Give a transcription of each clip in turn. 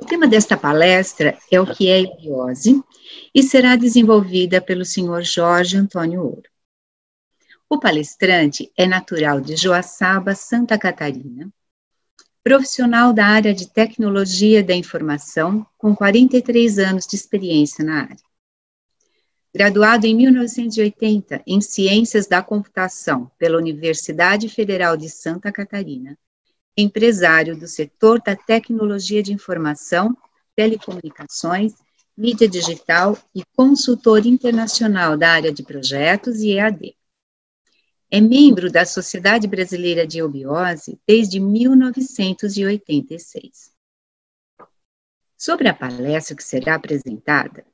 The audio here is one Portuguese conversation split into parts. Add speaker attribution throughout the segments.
Speaker 1: O tema desta palestra é o que é eubiose e será desenvolvida pelo senhor Jorge Antônio Ouro. O palestrante é natural de Joaçaba, Santa Catarina, profissional da área de tecnologia da informação, com 43 anos de experiência na área. Graduado em 1980 em Ciências da Computação pela Universidade Federal de Santa Catarina, empresário do setor da tecnologia de informação, telecomunicações, mídia digital e consultor internacional da área de projetos e EAD. É membro da Sociedade Brasileira de Eubiose desde 1986. Sobre a palestra que será apresentada,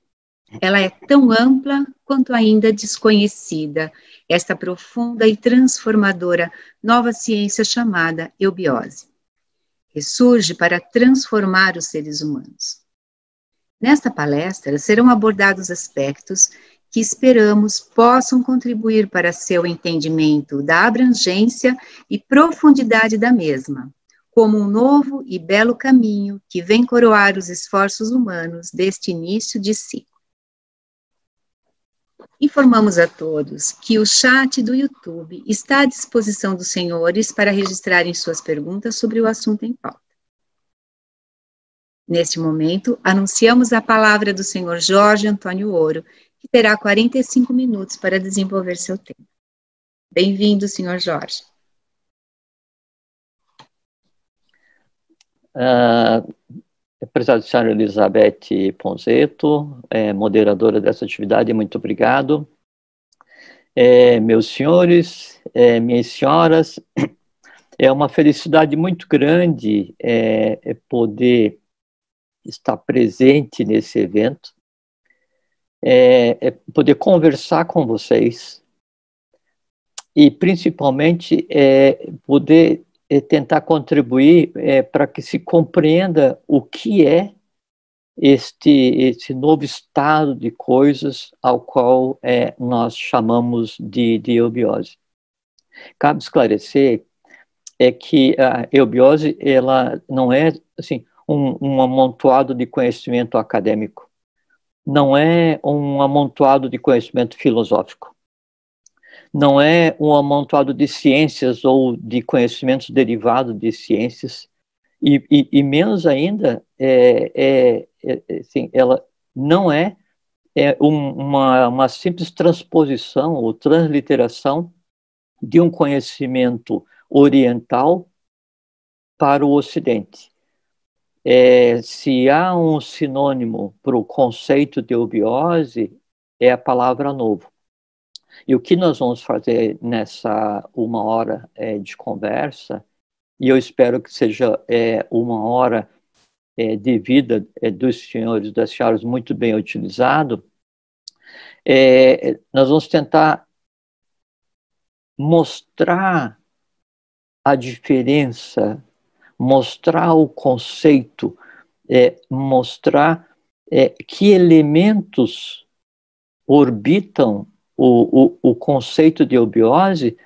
Speaker 1: ela é tão ampla quanto ainda desconhecida, esta profunda e transformadora nova ciência chamada eubiose, que surge para transformar os seres humanos. Nesta palestra serão abordados aspectos que esperamos possam contribuir para seu entendimento da abrangência e profundidade da mesma, como um novo e belo caminho que vem coroar os esforços humanos deste início de ciclo. Informamos a todos que o chat do YouTube está à disposição dos senhores para registrarem suas perguntas sobre o assunto em pauta. Neste momento, anunciamos a palavra do senhor Jorge Antônio Ouro, que terá 45 minutos para desenvolver seu tema. Bem-vindo, senhor Jorge.
Speaker 2: Uh, Prezada senhora Elizabeth Ponzeto, é, moderadora dessa atividade, muito obrigado. É, meus senhores, é, minhas senhoras, é uma felicidade muito grande é, é poder estar presente nesse evento é, é poder conversar com vocês e principalmente é, poder é, tentar contribuir é, para que se compreenda o que é este, este novo estado de coisas ao qual é, nós chamamos de, de eubiose. Cabe esclarecer é que a eubiose ela não é assim um, um amontoado de conhecimento acadêmico não é um amontoado de conhecimento filosófico. Não é um amontoado de ciências ou de conhecimentos derivados de ciências, e, e, e menos ainda, é, é, é, assim, ela não é, é um, uma, uma simples transposição ou transliteração de um conhecimento oriental para o Ocidente é, se há um sinônimo para o conceito de eubiose, é a palavra novo. E o que nós vamos fazer nessa uma hora é, de conversa, e eu espero que seja é, uma hora é, de vida é, dos senhores e das senhoras muito bem utilizado, é, nós vamos tentar mostrar a diferença mostrar o conceito, é, mostrar que elementos orbitam o, o, o, conceito de eubiose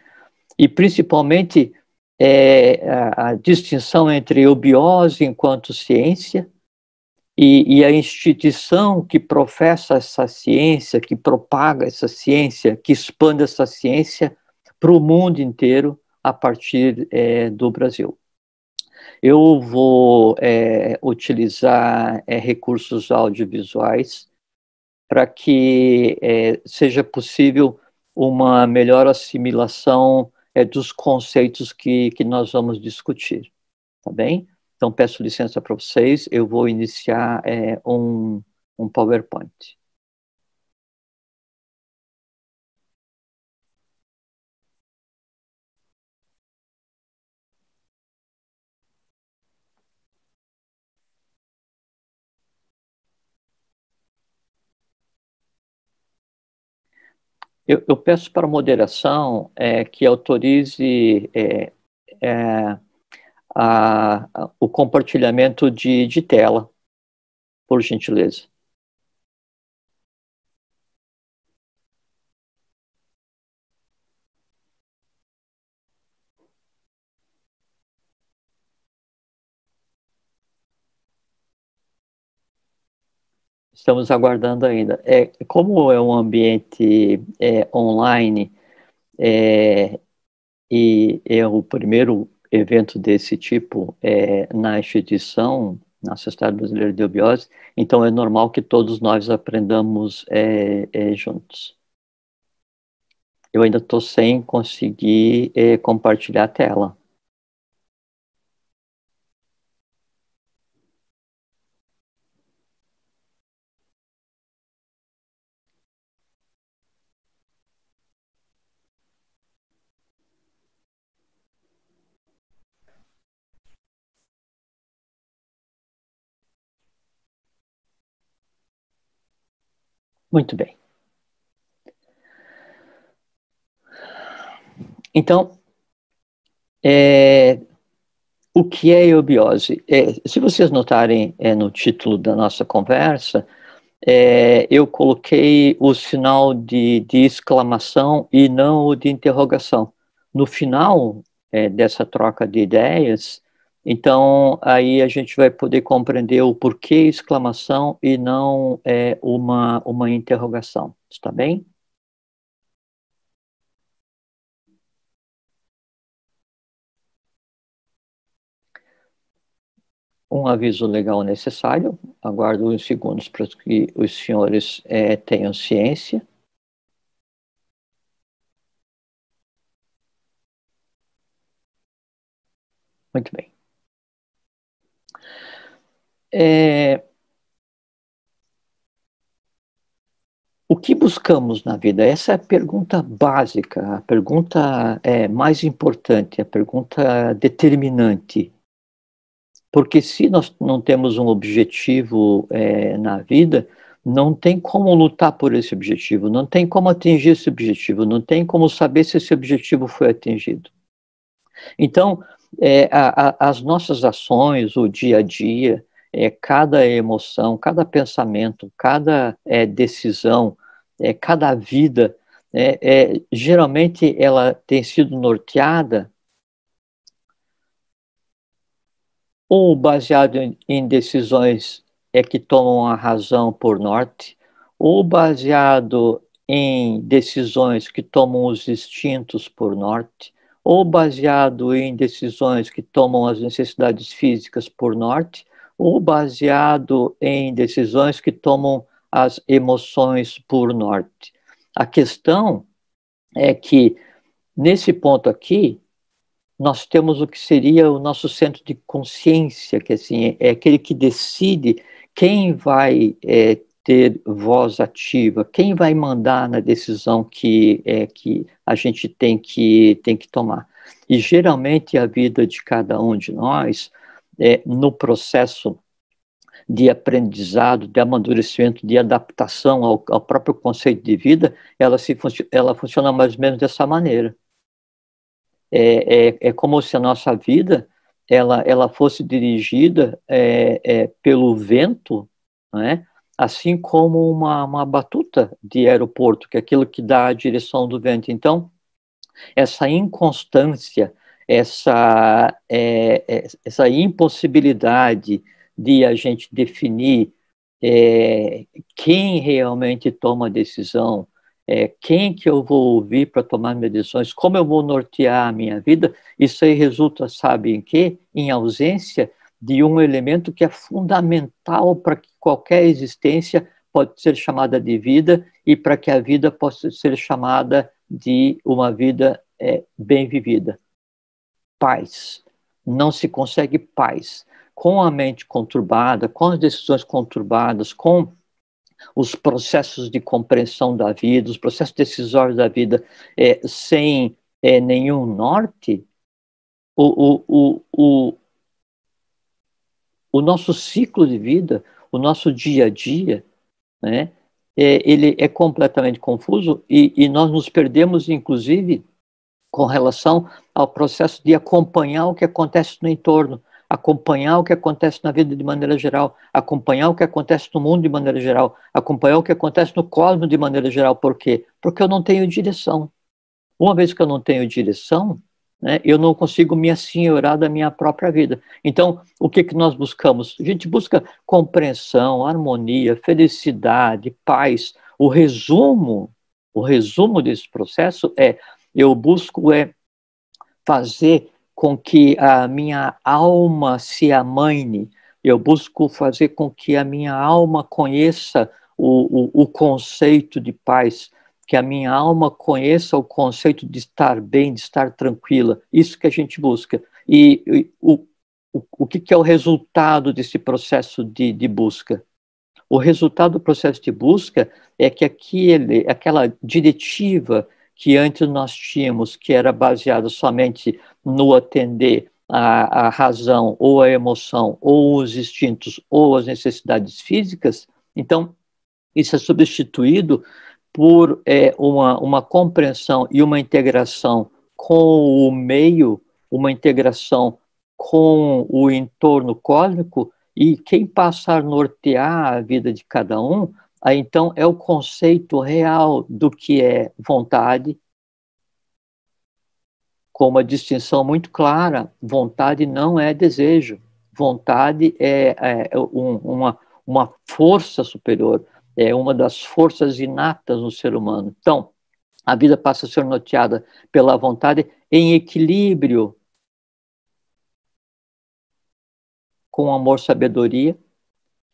Speaker 2: e principalmente é, a, a, distinção entre eubiose enquanto ciência e, e, a instituição que professa essa ciência, que propaga essa ciência, que expande essa ciência para o mundo inteiro a partir é, do Brasil. Eu vou é, utilizar é, recursos audiovisuais para que é, seja possível uma melhor assimilação é, dos conceitos que, que nós vamos discutir, tá bem? Então, peço licença para vocês, eu vou iniciar é, um, um PowerPoint. Eu, eu peço para a moderação é, que autorize é, é, a, a, o compartilhamento de, de tela, por gentileza. Estamos aguardando ainda. É, como é um ambiente é, online é, e é o primeiro evento desse tipo é, na instituição, na Sociedade Brasileira de Eubiose, então é normal que todos nós aprendamos é, é, juntos. Eu ainda estou sem conseguir é, compartilhar a tela. Muito bem. Então, é, o que é eubiose? É, se vocês notarem é, no título da nossa conversa, é, eu coloquei o sinal de, de, exclamação e não o de interrogação. No final é, dessa troca de ideias, então, aí a gente vai poder compreender o porquê exclamação e não é, uma, uma interrogação. Está bem? Um aviso legal necessário. Aguardo uns segundos para que os senhores é, tenham ciência. Muito bem. É, o que buscamos na vida? Essa é a pergunta básica, a pergunta é, mais importante, a pergunta determinante. Porque se nós não temos um objetivo é, na vida, não tem como lutar por esse objetivo, não tem como atingir esse objetivo, não tem como saber se esse objetivo foi atingido. Então, é, a, a, as nossas ações, o dia a dia, é, cada emoção, cada pensamento, cada é, decisão, é, cada vida, é, é, geralmente ela tem sido norteada ou baseado em, em decisões é que tomam a razão por norte, ou baseado em decisões que tomam os instintos por norte, ou baseado em decisões que tomam as necessidades físicas por norte, ou baseado em decisões que tomam as emoções por norte. A questão é que, nesse ponto aqui, nós temos o que seria o nosso centro de consciência, que assim, é aquele que decide quem vai é, ter voz ativa, quem vai mandar na decisão que, é, que a gente tem que, tem que tomar. E geralmente a vida de cada um de nós é, no processo de aprendizado, de amadurecimento, de adaptação ao, ao próprio conceito de vida, ela, se, ela funciona mais ou menos dessa maneira. É, é, é como se a nossa vida ela, ela fosse dirigida é, é, pelo vento, né? assim como uma, uma batuta de aeroporto, que é aquilo que dá a direção do vento. Então, essa inconstância, essa, é, é, essa impossibilidade de a gente definir é, quem realmente toma a decisão, é, quem que eu vou ouvir para tomar minhas decisões, como eu vou nortear a minha vida, isso aí resulta, sabe em quê? Em ausência de um elemento que é fundamental para que qualquer existência pode ser chamada de vida e para que a vida possa ser chamada de uma vida é, bem vivida. Paz. Não se consegue paz com a mente conturbada, com as decisões conturbadas, com os processos de compreensão da vida, os processos decisórios da vida, é, sem é, nenhum norte, o, o, o, o, nosso ciclo de vida, o nosso dia a dia, né, é, ele é completamente confuso e, e nós nos perdemos, inclusive, com relação ao processo de acompanhar o que acontece no entorno, acompanhar o que acontece na vida de maneira geral, acompanhar o que acontece no mundo de maneira geral, acompanhar o que acontece no cosmos de maneira geral. Por quê? Porque eu não tenho direção. Uma vez que eu não tenho direção, né, eu não consigo me assenhorar da minha própria vida. Então, o que, que nós buscamos? A gente busca compreensão, harmonia, felicidade, paz. O resumo, o resumo desse processo é, eu busco é fazer com que a minha alma se amaine, eu busco fazer com que a minha alma conheça o, o, o conceito de paz, que a minha alma conheça o conceito de estar bem, de estar tranquila. Isso que a gente busca. E, e o, o, o que, que, é o resultado desse processo de, de busca? O resultado do processo de busca é que aquele, aquela diretiva que antes nós tínhamos, que era baseada somente no atender a, a razão, ou a emoção, ou os instintos, ou as necessidades físicas, então isso é substituído por é, uma, uma compreensão e uma integração com o meio, uma integração com o entorno cósmico, e quem passa a nortear a vida de cada um, então é o conceito real do que é vontade, com uma distinção muito clara: vontade não é desejo, vontade é, é um, uma, uma força superior é uma das forças inatas no ser humano. Então, a vida passa a ser norteada pela vontade em equilíbrio com amor, sabedoria,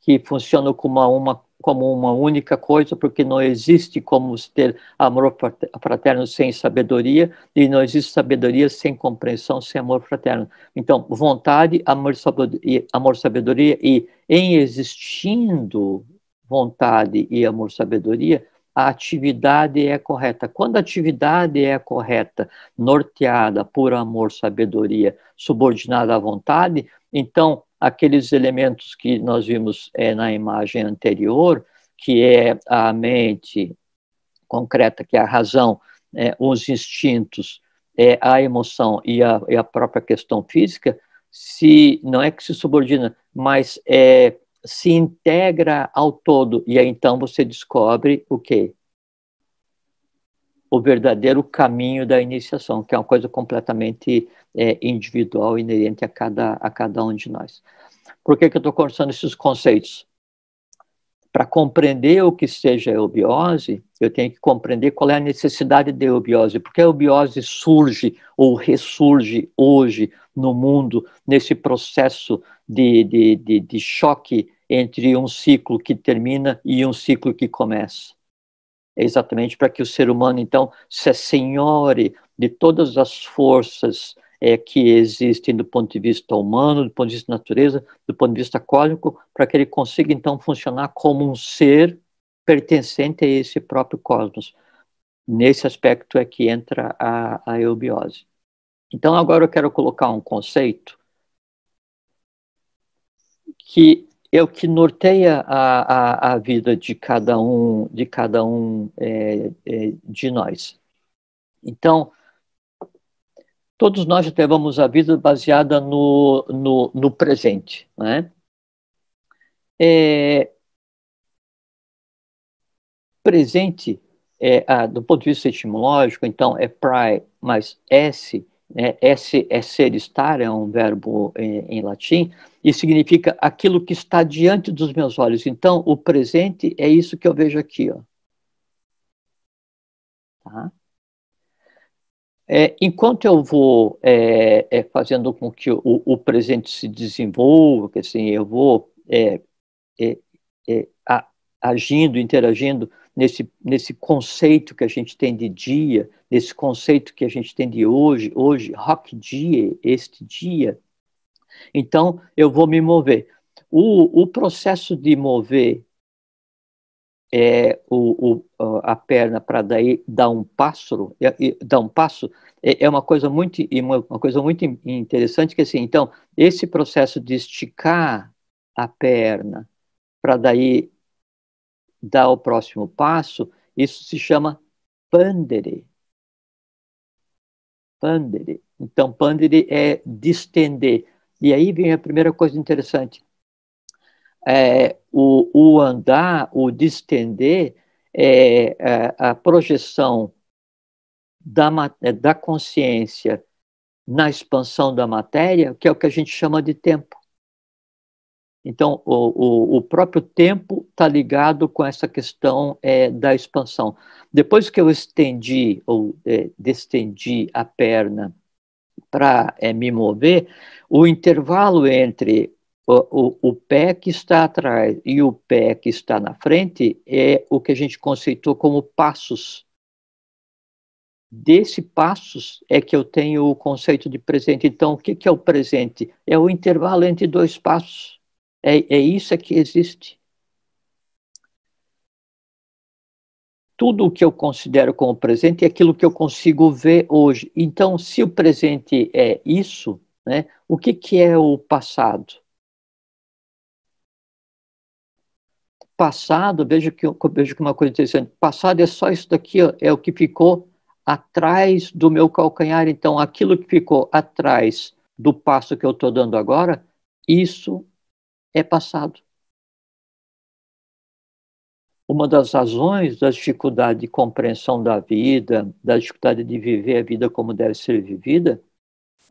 Speaker 2: que funciona como uma, como uma única coisa, porque não existe como ter amor fraterno sem sabedoria, e não existe sabedoria sem compreensão, sem amor fraterno. Então, vontade, amor, sabedoria, amor, sabedoria e em existindo vontade e amor sabedoria, a atividade é correta. Quando a atividade é correta, norteada por amor, sabedoria, subordinada à vontade, então aqueles elementos que nós vimos é, na imagem anterior, que é a mente concreta, que é a razão, é, os instintos, é, a emoção e a, e a própria questão física, se não é que se subordina, mas se integra ao todo e aí então você descobre o quê? O verdadeiro caminho da iniciação, que é uma coisa completamente é, individual, inerente a cada, a cada um de nós. Por que, que eu estou conversando esses conceitos? Para compreender o que seja a eubiose, eu tenho que compreender qual é a necessidade da eubiose. Porque a eubiose surge ou ressurge hoje no mundo, nesse processo de, de, de, de choque entre um ciclo que termina e um ciclo que começa. Exatamente para que o ser humano, então, se assenhore de todas as forças é, que existem do ponto de vista humano, do ponto de vista da natureza, do ponto de vista cósmico, para que ele consiga, então, funcionar como um ser pertencente a esse próprio cosmos. Nesse aspecto é que entra a, a eubiose. Então, agora eu quero colocar um conceito que é o que norteia a, a, a vida de cada um, de cada um é, é, de nós. Então, todos nós levamos a vida baseada no, no, no presente, né? É, presente, é, ah, do ponto de vista etimológico, então é prae mais s, né? S é ser estar, é um verbo em, em, latim, e significa aquilo que está diante dos meus olhos. Então, o presente é isso que eu vejo aqui. Ó. Tá? É, enquanto eu vou é, é, fazendo com que o, o, presente se desenvolva, que assim, eu vou é, é, é, agindo, interagindo nesse, nesse conceito que a gente tem de dia, nesse conceito que a gente tem de hoje, hoje, rock dia, este dia. Então, eu vou me mover. O, o processo de mover é, o, o, a perna para daí dar um passo, dar um passo é, é uma coisa muito uma, uma coisa muito interessante que assim, então esse processo de esticar a perna para daí dar o próximo passo, isso se chama pandere. Pandere. Então, pandere é distender. E aí vem a primeira coisa interessante. É, o, o andar, o distender, é, é a projeção da, é, da consciência na expansão da matéria, que é o que a gente chama de tempo. Então, o, o, o próprio tempo está ligado com essa questão é, da expansão. Depois que eu estendi ou é, destendi a perna para é, me mover, o intervalo entre o, o, o, pé que está atrás e o pé que está na frente é o que a gente conceitou como passos. Desse passos é que eu tenho o conceito de presente. Então, o que, que é o presente? É o intervalo entre dois passos. É, é isso que existe. Tudo o que eu considero como presente é aquilo que eu consigo ver hoje. Então, se o presente é isso, né, o que, que é o passado? Passado, veja que, veja que uma coisa interessante, passado é só isso daqui, ó, é o que ficou atrás do meu calcanhar. Então, aquilo que ficou atrás do passo que eu estou dando agora, isso é passado. Uma das razões da dificuldade de compreensão da vida, da dificuldade de viver a vida como deve ser vivida,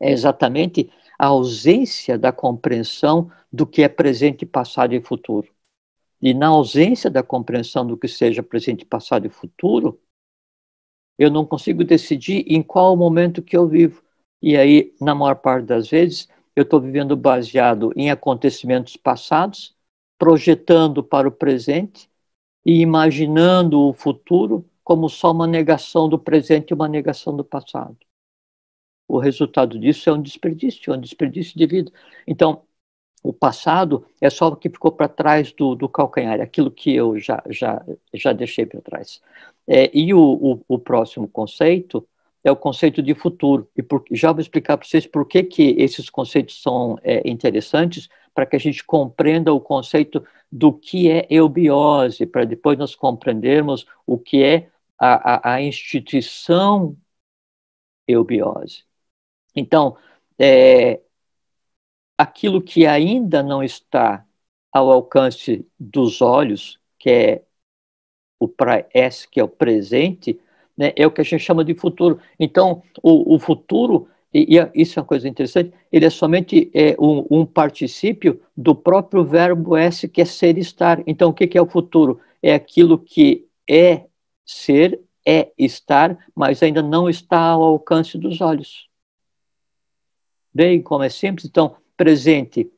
Speaker 2: é exatamente a ausência da compreensão do que é presente, passado e futuro. E na ausência da compreensão do que seja presente, passado e futuro, eu não consigo decidir em qual momento que eu vivo. E aí, na maior parte das vezes, eu estou vivendo baseado em acontecimentos passados, projetando para o presente e imaginando o futuro como só uma negação do presente e uma negação do passado. O resultado disso é um desperdício, é um desperdício de vida. Então, o passado é só o que ficou para trás do, do calcanhar, aquilo que eu já, já, já deixei para trás. É, e o, o, o próximo conceito é o conceito de futuro. E por, já vou explicar para vocês por que, que esses conceitos são é, interessantes, para que a gente compreenda o conceito do que é eubiose, para depois nós compreendermos o que é a, a, a instituição eubiose. Então, é, aquilo que ainda não está ao alcance dos olhos, que é o praes, que é o presente, né, é o que a gente chama de futuro. Então, o, o futuro, e, e, isso é uma coisa interessante, ele é somente é, um, um, particípio do próprio verbo S, que é ser e estar. Então, o que, que é o futuro? É aquilo que é ser, é estar, mas ainda não está ao alcance dos olhos. Bem, como é simples? Então, presente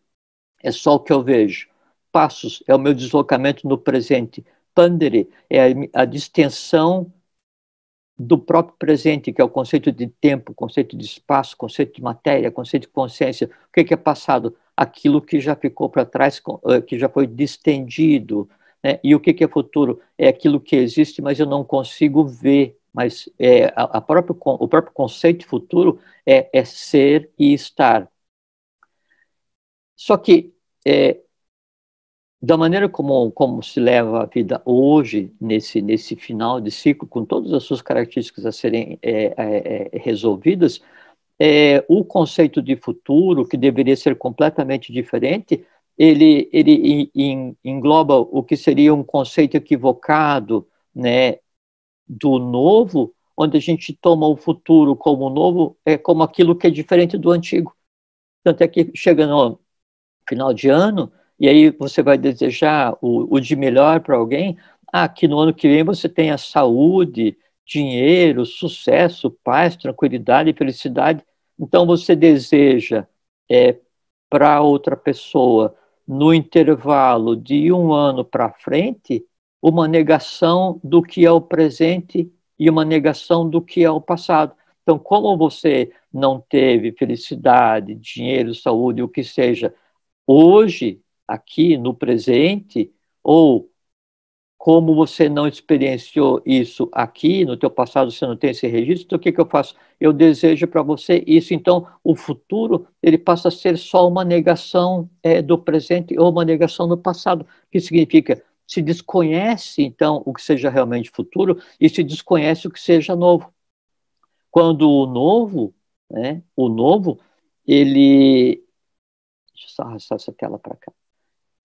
Speaker 2: é só o que eu vejo. Passos é o meu deslocamento no presente. Pandere é a, a distensão do próprio presente, que é o conceito de tempo, conceito de espaço, conceito de matéria, conceito de consciência. O que é passado? Aquilo que já ficou para trás, eh, que já foi distendido. Né? E o que é futuro? É aquilo que existe, mas eu não consigo ver. Mas é, a, a próprio, o próprio conceito de futuro é, é ser e estar. Só que é, da maneira como, como se leva a vida hoje, nesse, nesse final de ciclo, com todas as suas características a serem é, é, é resolvidas, é, o conceito de futuro, que deveria ser completamente diferente, ele, ele engloba o que seria um conceito equivocado né, do novo, onde a gente toma o futuro como novo, é como aquilo que é diferente do antigo. Tanto é que chega no final de ano, e aí você vai desejar o, o de melhor para alguém, ah, que no ano que vem você tenha saúde, dinheiro, sucesso, paz, tranquilidade felicidade. Então você deseja é, para outra pessoa, no intervalo de um ano para frente, uma negação do que é o presente e uma negação do que é o passado. Então, como você não teve felicidade, dinheiro, saúde, o que seja, hoje aqui no presente, ou como você não experienciou isso aqui, no teu passado você não tem esse registro, então o que, que eu faço? Eu desejo para você isso, então o futuro ele passa a ser só uma negação é, do presente ou uma negação do passado, que significa se desconhece então o que seja realmente futuro e se desconhece o que seja novo. Quando o novo, né, o novo, ele deixa eu só arrastar essa tela para cá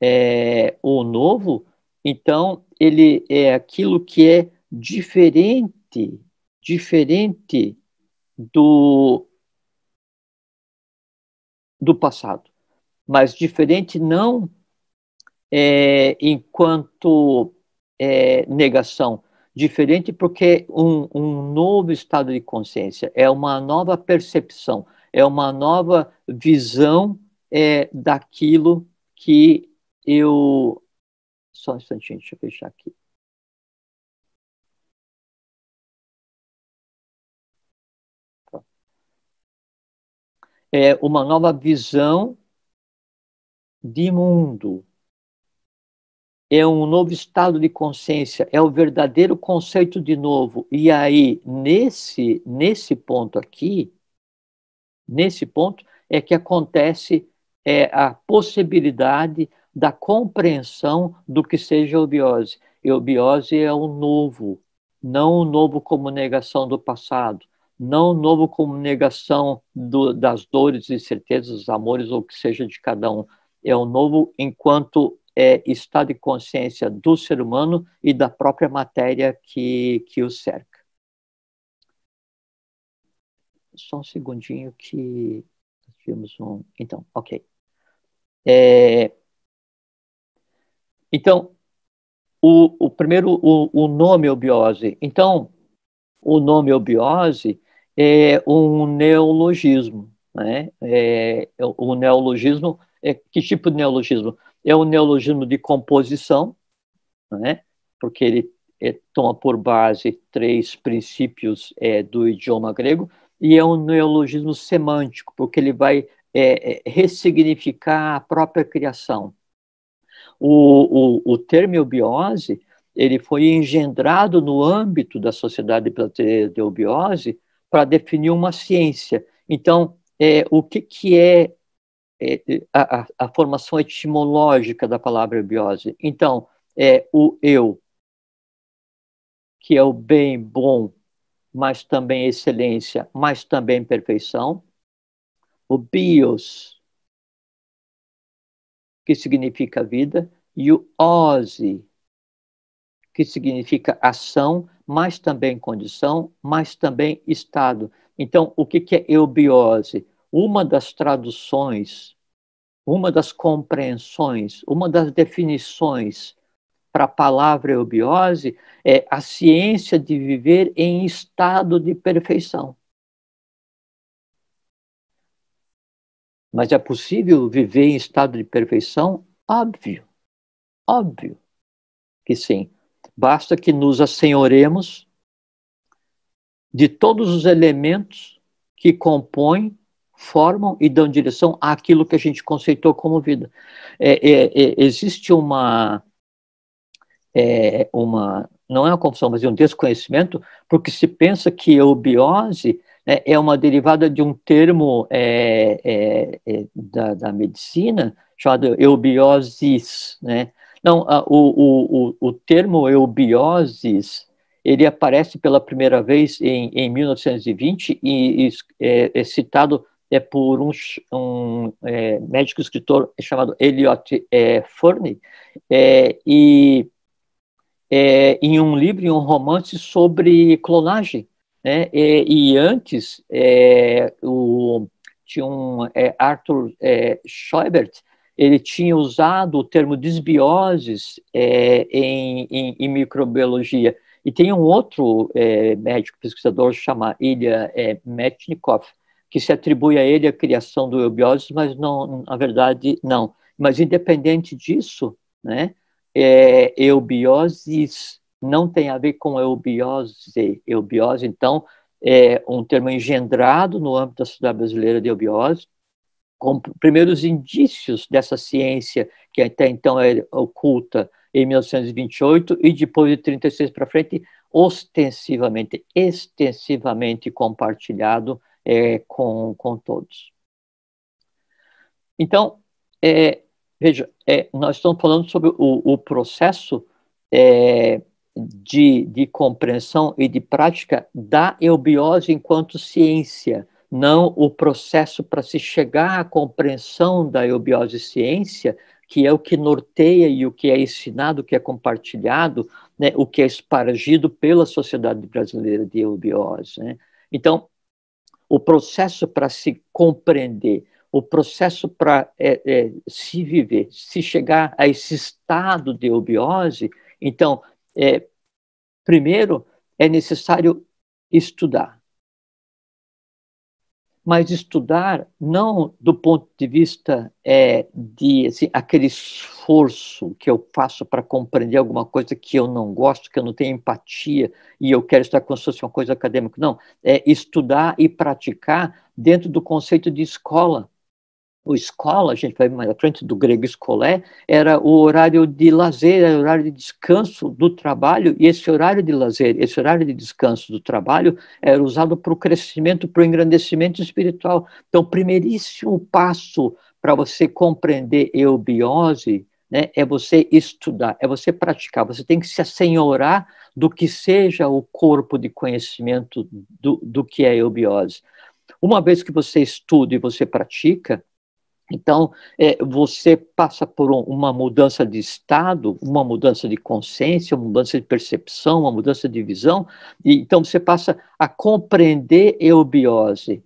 Speaker 2: é, o novo, então ele é aquilo que é diferente, diferente do do passado, mas diferente não é, enquanto é, negação, diferente porque um, um novo estado de consciência, é uma nova percepção, é uma nova visão é, daquilo que eu. Só um instantinho, deixa eu fechar aqui. É uma nova visão de mundo. É um novo estado de consciência, é o verdadeiro conceito de novo. E aí, nesse, nesse ponto aqui, nesse ponto, é que acontece é, a possibilidade da compreensão do que seja eubiose. Eubiose é o novo, não o novo como negação do passado, não o novo como negação do, das dores e certezas, dos amores ou que seja de cada um. É o novo enquanto é, estado de consciência do ser humano e da própria matéria que, que o cerca. Só um segundinho que tivemos um. Então, ok. É, então, o, o primeiro, o, o nome obiose. Então, o nome obiose é um neologismo. Né? É, o neologismo, é, que tipo de neologismo? É um neologismo de composição, né? porque ele é, toma por base três princípios é, do idioma grego, e é um neologismo semântico, porque ele vai é, é, ressignificar a própria criação. O, o, o ele foi engendrado no âmbito da Sociedade de Eubiose para definir uma ciência. Então, é, o que, que é, é a, a, formação etimológica da palavra eubiose? Então, é o eu, que é o bem, bom, mas também excelência, mas também perfeição o bios, que significa vida, e o ose, que significa ação, mas também condição, mas também estado. Então, o que é eubiose? Uma das traduções, uma das compreensões, uma das definições para a palavra eubiose é a ciência de viver em estado de perfeição. Mas é possível viver em estado de perfeição? Óbvio, óbvio que sim. Basta que nos assenhoremos de todos os elementos que compõem, formam e dão direção àquilo que a gente conceitou como vida. É, é, é, existe uma, é, uma, não é uma confusão, mas é um desconhecimento, porque se pensa que eubiose né, é uma derivada de um termo é, é, é, da, da, medicina chamado eubiosis. Né? Não, a, o, o, o termo eubiosis ele aparece pela primeira vez em, em 1920 e, e é, é, citado é por um, um é, médico escritor chamado Eliot Furney é, e é, em um livro, em um romance sobre clonagem. Né? E, e antes, é, o, tinha um é, Arthur é, Scheubert, ele tinha usado o termo desbioses é, em, em, em, microbiologia. E tem um outro é, médico pesquisador chamado Ilya é, Metnikov, que se atribui a ele a criação do eubioses, mas não, na verdade, não. Mas independente disso, né, é, eubioses não tem a ver com eubiose. Eubiose, então, é um termo engendrado no âmbito da Sociedade Brasileira de Eubiose, com primeiros indícios dessa ciência que até então é oculta em 1928 e depois de 36 para frente, ostensivamente, extensivamente compartilhado é, com, com todos. Então, é, veja, é, nós estamos falando sobre o, o processo é, de, de compreensão e de prática da eubiose enquanto ciência, não o processo para se chegar à compreensão da eubiose ciência, que é o que norteia e o que é ensinado, o que é compartilhado, né, o que é espargido pela Sociedade Brasileira de Eubiose. Né? Então, o processo para se compreender o processo para é, é, se viver, se chegar a esse estado de eubiose, então, é, primeiro é necessário estudar mas estudar não do ponto de vista é, de assim, aquele esforço que eu faço para compreender alguma coisa que eu não gosto, que eu não tenho empatia e eu quero estar como se fosse uma coisa acadêmica. Não, é estudar e praticar dentro do conceito de escola o escola, a gente vai mais à frente do grego escolé, era o horário de lazer, era o horário de descanso do trabalho, e esse horário de lazer, esse horário de descanso do trabalho era usado para o crescimento, para o engrandecimento espiritual. Então, o primeiríssimo passo para você compreender eubiose né, é você estudar, é você praticar, você tem que se assenhorar do que seja o corpo de conhecimento do, do que é eubiose. Uma vez que você estuda e você pratica, então, é, você passa por um, uma mudança de estado, uma mudança de consciência, uma mudança de percepção, uma mudança de visão, e então você passa a compreender eubiose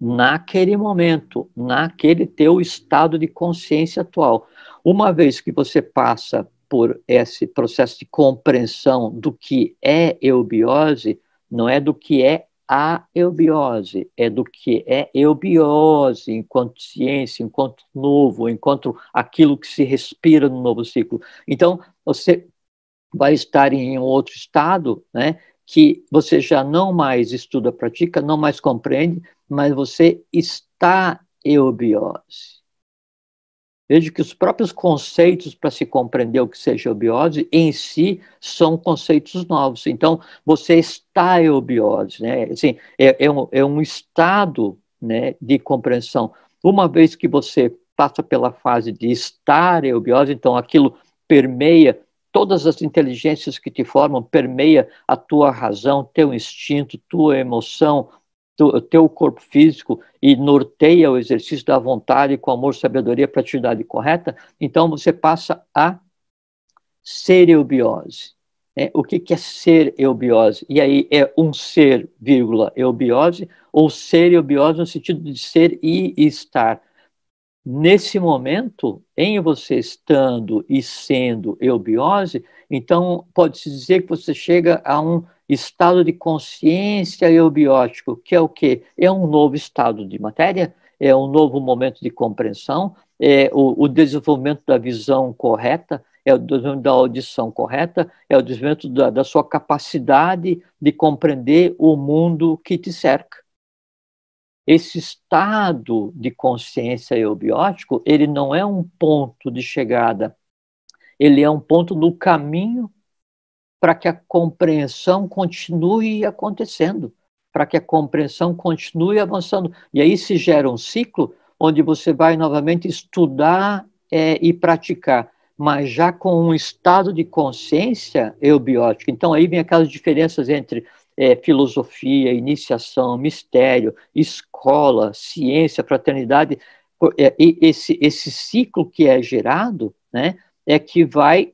Speaker 2: naquele momento, naquele teu estado de consciência atual. Uma vez que você passa por esse processo de compreensão do que é eubiose, não é do que é a eubiose, é do que é eubiose enquanto ciência, enquanto novo, enquanto aquilo que se respira no novo ciclo. Então, você vai estar em um outro estado, né, que você já não mais estuda, pratica, não mais compreende, mas você está eubiose. Veja que os próprios conceitos para se compreender o que seja eubiose em si são conceitos novos. Então, você está eubiose, né? Assim, é, é, um, é um estado né, de compreensão. Uma vez que você passa pela fase de estar eubiose, então aquilo permeia todas as inteligências que te formam, permeia a tua razão, teu instinto, tua emoção, o teu corpo físico e norteia o exercício da vontade com amor, sabedoria para a atividade correta, então você passa a ser eubiose. É, o que, que é ser eubiose? E aí é um ser, vírgula, eubiose, ou ser eubiose no sentido de ser e estar. Nesse momento, em você estando e sendo eubiose, então pode-se dizer que você chega a um estado de consciência eubiótico, que é o quê? É um novo estado de matéria, é um novo momento de compreensão, é o, o desenvolvimento da visão correta, é o desenvolvimento da audição correta, é o desenvolvimento da, da sua capacidade de compreender o mundo que te cerca. Esse estado de consciência eubiótico, ele não é um ponto de chegada, ele é um ponto no caminho para que a compreensão continue acontecendo, para que a compreensão continue avançando. E aí se gera um ciclo onde você vai novamente estudar é, e praticar, mas já com um estado de consciência eubiótica. Então aí vem aquelas diferenças entre é, filosofia, iniciação, mistério, escola, ciência, fraternidade. É, e esse, esse ciclo que é gerado né, é que vai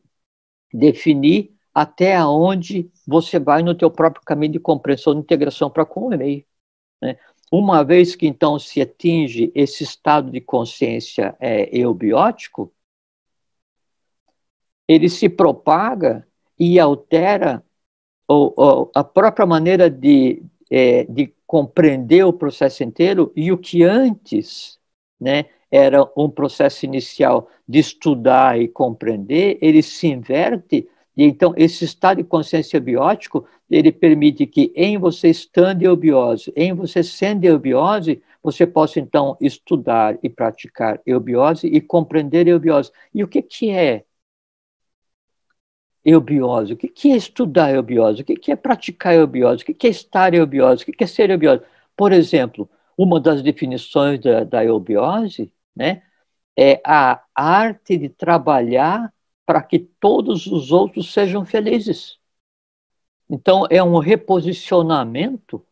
Speaker 2: definir até onde você vai no teu próprio caminho de compreensão de integração para com o meio. Né? Uma vez que então se atinge esse estado de consciência é, eubiótico, ele se propaga e altera ou, ou, a própria maneira de, é, de compreender o processo inteiro e o que antes né, era um processo inicial de estudar e compreender, ele se inverte e então, esse estado de consciência biótico, ele permite que em você estando em eubiose, em você sendo eubiose, você possa então estudar e praticar eubiose e compreender eubiose. E o que, que é eubiose? O que, que é estudar eubiose? O que, que é praticar eubiose? O que, que é estar eubiose? O que, que é ser eubiose? Por exemplo, uma das definições da, da eubiose né, é a arte de trabalhar para que todos os outros sejam felizes. Então, é um reposicionamento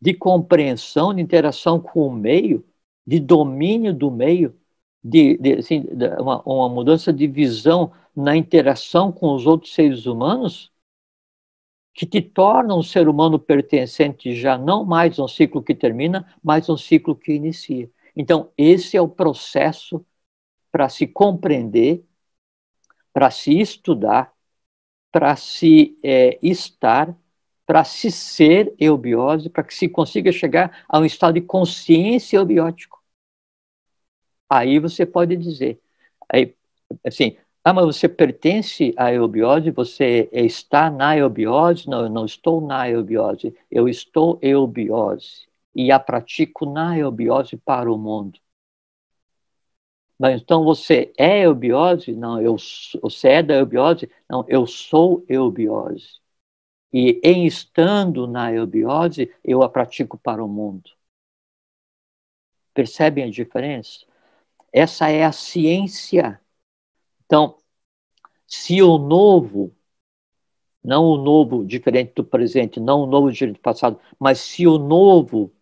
Speaker 2: de compreensão, de interação com o meio, de domínio do meio, de, de assim, uma, uma mudança de visão na interação com os outros seres humanos, que te torna um ser humano pertencente já não mais a um ciclo que termina, mas a um ciclo que inicia. Então, esse é o processo para se compreender, para se estudar, para se é, estar, para se ser eubiose, para que se consiga chegar a um estado de consciência eubiótico. Aí você pode dizer, aí, assim, ah, mas você pertence à eubiose, você está na eubiose? Não, eu não estou na eubiose, eu estou eubiose e a pratico na eubiose para o mundo. Mas então você é eubiose? Não, eu, você é da eubiose? Não, eu sou eubiose. E em estando na eubiose, eu a pratico para o mundo. Percebem a diferença? Essa é a ciência então, se o novo, não o novo diferente do presente, não o novo diferente do passado, mas se o novo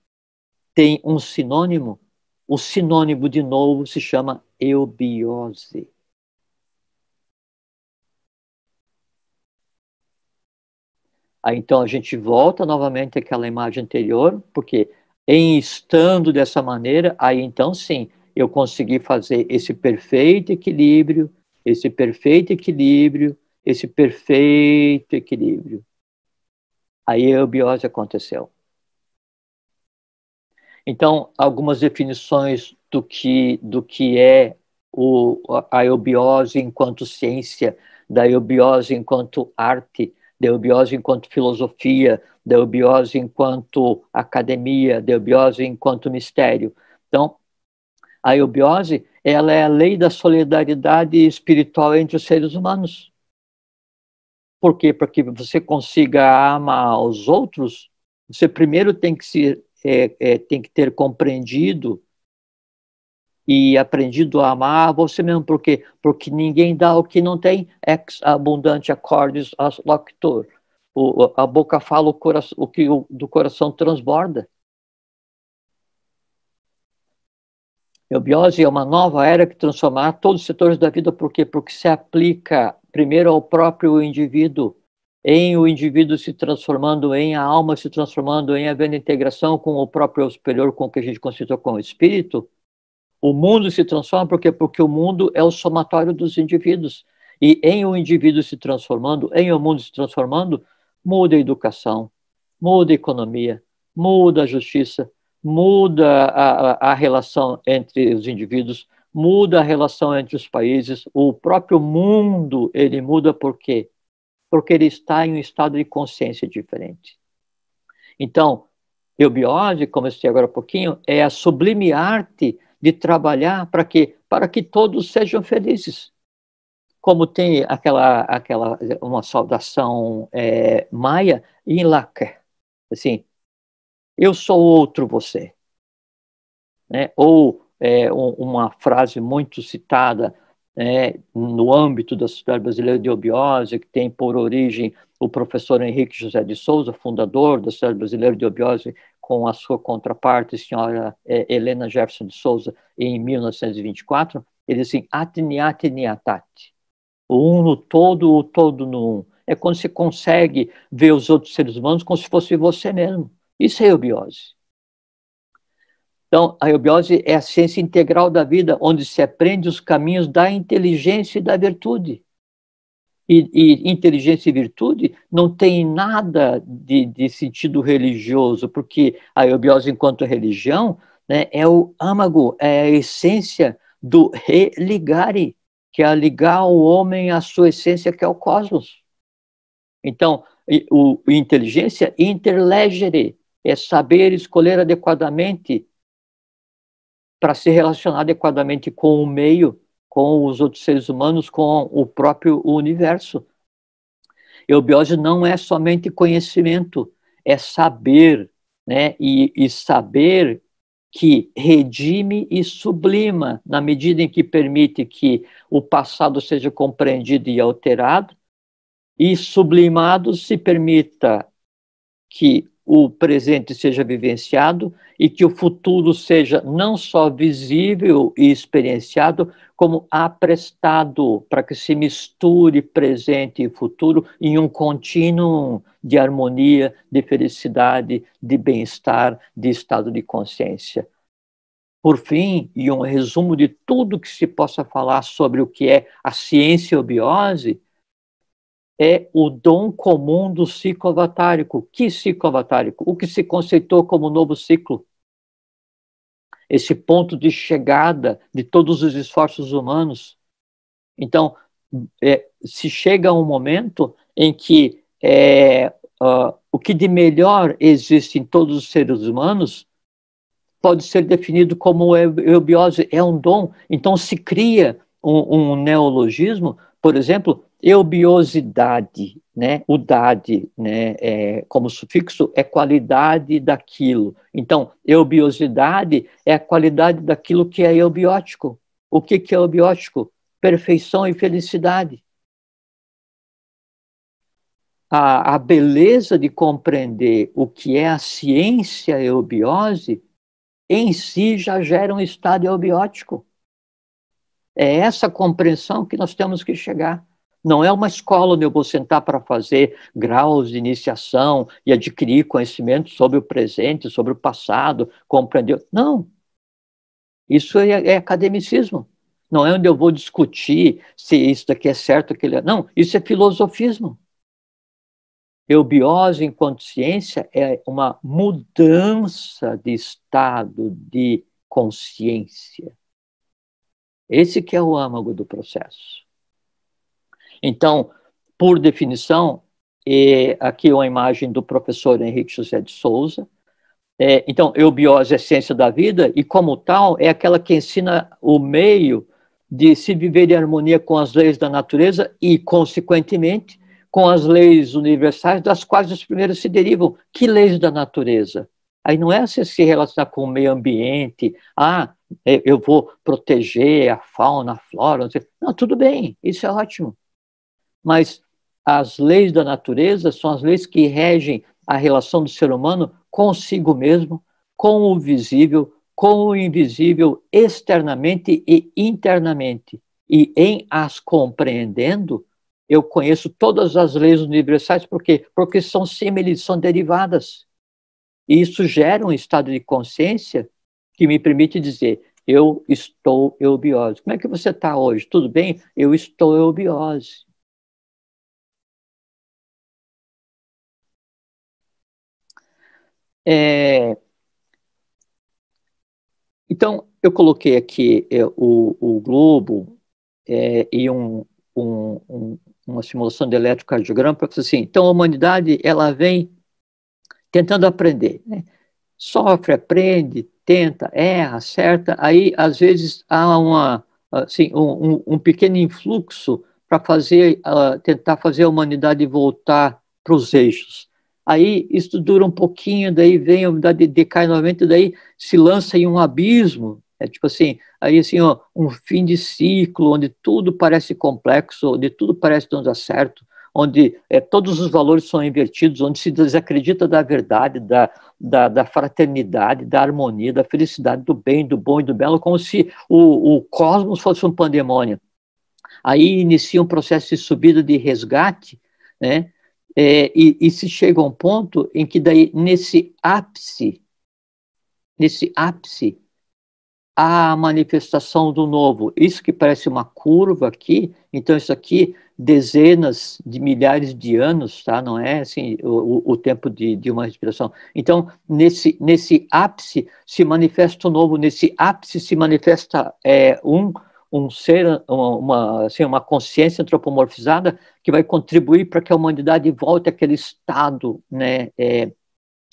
Speaker 2: tem um sinônimo, o sinônimo de novo se chama eubiose. Aí então a gente volta novamente àquela imagem anterior, porque em estando dessa maneira, aí então sim, eu consegui fazer esse perfeito equilíbrio esse perfeito equilíbrio, esse perfeito equilíbrio. Aí a eubiose aconteceu. Então, algumas definições do que, do que é o, a eubiose enquanto ciência, da eubiose enquanto arte, da eubiose enquanto filosofia, da eubiose enquanto academia, da eubiose enquanto mistério. Então, a eubiose ela é a lei da solidariedade espiritual entre os seres humanos. Por quê? Para que você consiga amar os outros, você primeiro tem que, se, é, é, tem que ter compreendido e aprendido a amar você mesmo. Por quê? Porque ninguém dá o que não tem. Ex abundante acordes loctor. O, a boca fala o, coração, o que o, do coração transborda. Eubiose é uma nova era que transformará todos os setores da vida, por quê? Porque se aplica primeiro ao próprio indivíduo, em o indivíduo se transformando, em a alma se transformando, em havendo integração com o próprio superior, com o que a gente considera como espírito, o mundo se transforma, por quê? Porque o mundo é o somatório dos indivíduos. E em o indivíduo se transformando, em o mundo se transformando, muda a educação, muda a economia, muda a justiça, muda a, a relação entre os indivíduos, muda a relação entre os países, o próprio mundo ele muda por quê? Porque ele está em um estado de consciência diferente. Então, eubiose, como eu disse agora há pouquinho, é a sublime arte de trabalhar para que para que todos sejam felizes. Como tem aquela aquela uma saudação é, maia em laque, assim, eu sou outro você. Né? Ou é, uma frase muito citada né, no âmbito da Sociedade Brasileira de Obiose, que tem por origem o professor Henrique José de Souza, fundador da Sociedade Brasileira de Obiose, com a sua contraparte, a senhora é, Helena Jefferson de Souza, em 1924, ele diz assim, atniate niatate, o um no todo, o todo no um. É quando você consegue ver os outros seres humanos como se fosse você mesmo. Isso é eubiose. Então, a eubiose é a ciência integral da vida, onde se aprende os caminhos da inteligência e da virtude. E, e inteligência e virtude não tem nada de, de, sentido religioso, porque a eubiose, enquanto religião, né, é o âmago, é a essência do religare, que é ligar o homem à sua essência, que é o cosmos. Então, o, inteligência interlegere, é saber escolher adequadamente para se relacionar adequadamente com o meio, com os outros seres humanos, com o próprio universo. Eubiose não é somente conhecimento, é saber, né? E, e saber que redime e sublima, na medida em que permite que o passado seja compreendido e alterado, e sublimado se permita que o presente seja vivenciado e que o futuro seja não só visível e experienciado, como aprestado para que se misture presente e futuro em um contínuo de harmonia, de felicidade, de bem-estar, de estado de consciência. por fim, e um resumo de tudo que se possa falar sobre o que é a ciência obiose, é o dom comum do ciclo avatárico. Que ciclo avatárico? O que se conceitou como novo ciclo. Esse ponto de chegada de todos os esforços humanos. Então, é, se chega a um momento em que é, uh, o que de melhor existe em todos os seres humanos pode ser definido como eubiose, é um dom. Então se cria um, um neologismo, por exemplo, eubiosidade, né? O dade, né? É, como sufixo é qualidade daquilo. Então, eubiosidade é a qualidade daquilo que é eubiótico. O que, que é eubiótico? Perfeição e felicidade. A, a beleza de compreender o que é a ciência eubiose em si já gera um estado eubiótico. É essa compreensão que nós temos que chegar. Não é uma escola onde eu vou sentar para fazer graus de iniciação e adquirir conhecimento sobre o presente, sobre o passado, compreender. Não. Isso é, é academicismo. Não é onde eu vou discutir se isso daqui é certo, aquele. É. Não, isso é filosofismo. Eubiose enquanto ciência é uma mudança de estado de consciência. Esse que é o âmago do processo. Então, por definição, é aqui uma imagem do professor Henrique José de Souza. É, então, eubiose é ciência da vida e, como tal, é aquela que ensina o meio de se viver em harmonia com as leis da natureza e, consequentemente, com as leis universais, das quais os primeiros se derivam. Que leis da natureza? Aí não é se se relacionar com o meio ambiente, ah, eu vou proteger a fauna, a flora, não, sei. não tudo bem, isso é ótimo. Mas as leis da natureza são as leis que regem a relação do ser humano consigo mesmo, com o visível, com o invisível, externamente e internamente. E em as compreendendo, eu conheço todas as leis universais, por quê? Porque são símiles, são derivadas. E isso gera um estado de consciência que me permite dizer, eu estou eubiose. Como é que você está hoje? Tudo bem? Eu estou eubiose. É... Então, eu coloquei aqui é, o, o globo é, e um, um, um, uma simulação de eletrocardiograma para fazer assim, então a humanidade ela vem tentando aprender, né? sofre, aprende, tenta, erra, acerta, aí às vezes há uma, assim, um, um pequeno influxo para fazer, uh, tentar fazer a humanidade voltar para os eixos. Aí isso dura um pouquinho, daí vem a humanidade decai novamente, daí se lança em um abismo, é tipo assim, aí assim, ó, um fim de ciclo, onde tudo parece complexo, onde tudo parece não dar certo, onde é, todos os valores são invertidos, onde se desacredita da verdade, da, da, da, fraternidade, da harmonia, da felicidade, do bem, do bom e do belo, como se o, o cosmos fosse um pandemônio. Aí inicia um processo de subida de resgate, né? É, e, e se chega a um ponto em que daí, nesse ápice, nesse ápice, a manifestação do novo. Isso que parece uma curva aqui, então isso aqui, dezenas de milhares de anos, tá? não é assim o, o tempo de, de uma respiração. Então, nesse, nesse ápice se manifesta o novo, nesse ápice se manifesta é, um, um ser, uma, assim, uma consciência antropomorfizada que vai contribuir para que a humanidade volte àquele estado né, é,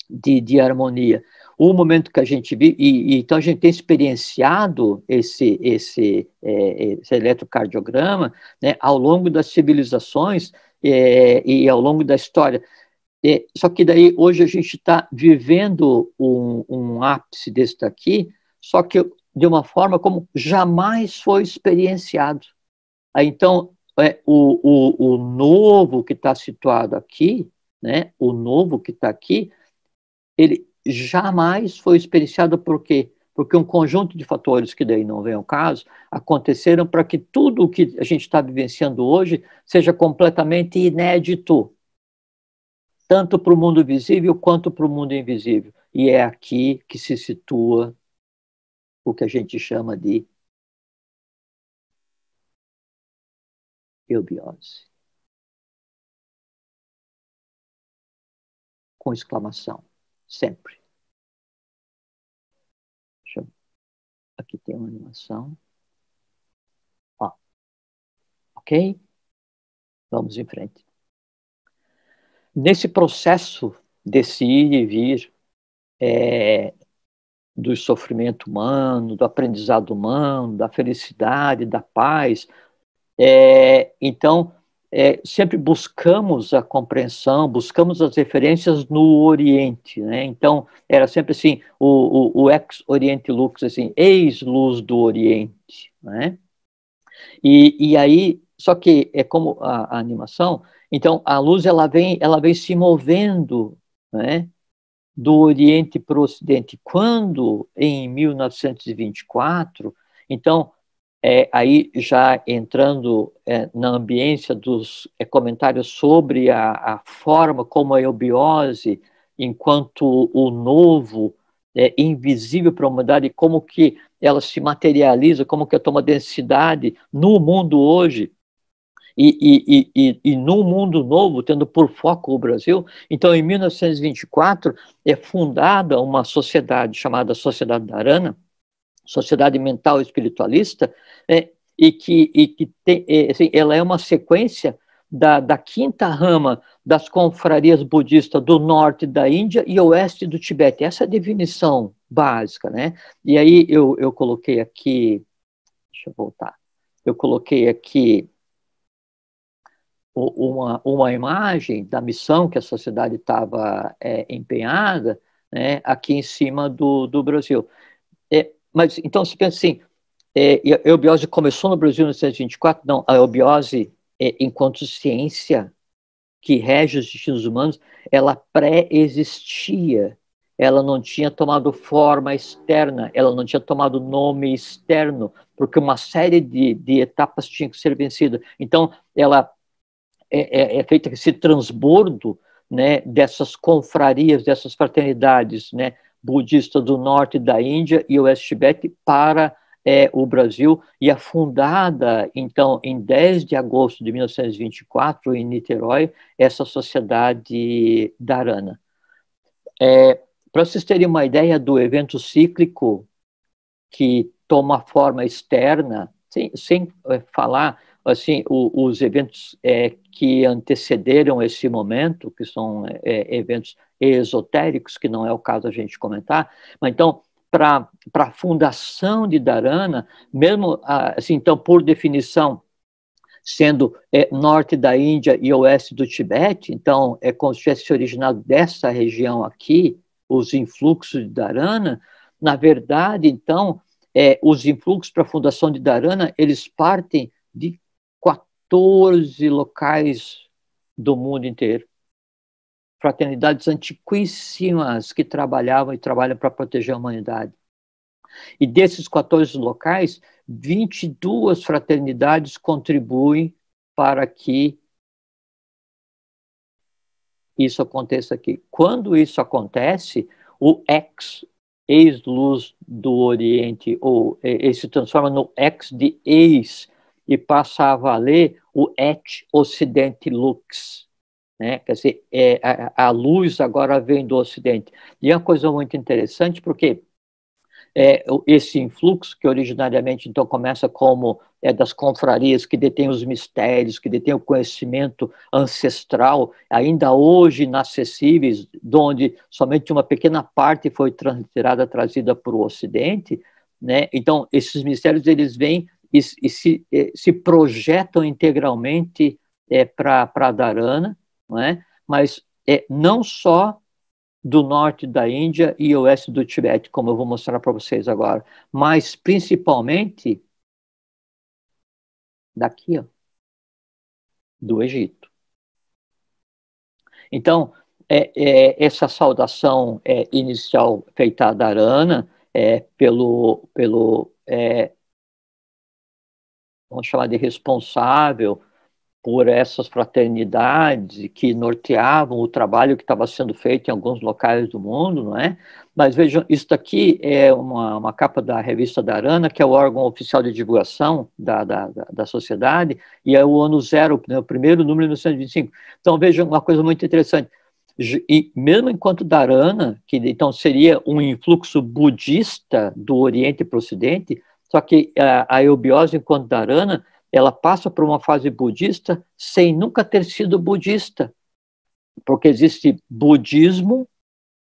Speaker 2: de, de harmonia o momento que a gente vive, e, e, então a gente tem experienciado esse, esse, é, esse eletrocardiograma né, ao longo das civilizações é, e ao longo da história. É, só que daí hoje a gente está vivendo um, um ápice desse daqui, só que de uma forma como jamais foi experienciado. Então, é, o, o, o novo que está situado aqui, né, o novo que está aqui, ele jamais foi experienciado por quê? Porque um conjunto de fatores, que daí não vem ao caso, aconteceram para que tudo o que a gente está vivenciando hoje seja completamente inédito, tanto para o mundo visível quanto para o mundo invisível. E é aqui que se situa o que a gente chama de eubiose. Com exclamação, sempre. Eu... Aqui tem uma animação. Ó. Ok? Vamos em frente. Nesse processo desse ir e vir, é, do sofrimento humano, do aprendizado humano, da felicidade, da paz. É, então, é, sempre buscamos a compreensão, buscamos as referências no Oriente, né? Então, era sempre assim, o, o, o ex-Oriente Lux, assim, ex-luz do Oriente, né? E, e aí, só que é como a, a animação, então a luz ela vem, ela vem se movendo, né? Do Oriente para o Ocidente. Quando, em 1924, então, é, aí já entrando é, na ambiência dos é, comentários sobre a, a, forma como a eubiose, enquanto o novo é invisível para a humanidade, como que ela se materializa, como que toma densidade no mundo hoje, e, e, e, e num mundo novo, tendo por foco o Brasil. Então, em 1924, é fundada uma sociedade chamada Sociedade da Arana, Sociedade Mental Espiritualista, é, e que, e que tem, é, assim, ela é uma sequência da, da, quinta rama das confrarias budistas do norte da Índia e oeste do Tibete. Essa é a definição básica, né? E aí eu, eu coloquei aqui, deixa eu voltar, eu coloquei aqui uma, uma imagem da missão que a sociedade estava é, empenhada né, aqui em cima do, do Brasil. É, mas então se pensa assim, é, a eubiose começou no Brasil em 1924? Não, a eubiose, é, enquanto ciência que rege os destinos humanos, ela pré-existia. Ela não tinha tomado forma externa, ela não tinha tomado nome externo, porque uma série de, de etapas tinha que ser vencida. Então, ela é, é, é feito esse transbordo né, dessas confrarias, dessas fraternidades né, budistas do norte da Índia e oeste Tibete para é, o Brasil e é fundada, então, em 10 de agosto de 1924, em Niterói, essa sociedade Dharana. É, para vocês terem uma ideia do evento cíclico que toma forma externa, sem, sem é, falar assim, o, os eventos é, que antecederam esse momento, que são é, eventos esotéricos, que não é o caso a gente comentar, mas então, para a fundação de Dharana, mesmo assim, então, por definição, sendo é, norte da Índia e oeste do Tibete, então é como se tivesse originado dessa região aqui, os influxos de Dharana, na verdade, então, é, os influxos para a fundação de Dharana, eles partem de 14 locais do mundo inteiro. Fraternidades antiquíssimas que trabalhavam e trabalham para proteger a humanidade. E desses 14 locais, 22 fraternidades contribuem para que isso aconteça aqui. Quando isso acontece, o ex, ex-luz do Oriente, ou ele se transforma no ex de ex, e passa a valer o et ocidente lux. Né? Quer dizer, é, a, a, luz agora vem do ocidente. E é uma coisa muito interessante porque é, esse influxo, que originariamente então começa como é, das confrarias que detêm os mistérios, que detêm o conhecimento ancestral, ainda hoje inacessíveis, onde somente uma pequena parte foi transliterada, trazida para o Ocidente, né? Então, esses mistérios eles vêm e, e se, se, projetam integralmente é, para Dharana, não é? mas é, não só do norte da Índia e oeste do Tibete, como eu vou mostrar para vocês agora, mas principalmente daqui, ó, do Egito. Então, é, é, essa saudação é, inicial feita a Dharana é, pelo, pelo é, vamos chamar de responsável por essas fraternidades que norteavam o trabalho que estava sendo feito em alguns locais do mundo, não é? Mas vejam, isso daqui é uma, uma capa da revista da Arana, que é o órgão oficial de divulgação da, da, da sociedade, e é o ano zero, né, o primeiro número de 1925. Então vejam uma coisa muito interessante. E mesmo enquanto Dharana, que então seria um influxo budista do Oriente para o Ocidente, só que a, a eubiose enquanto Dharana ela passa por uma fase budista sem nunca ter sido budista. Porque existe budismo,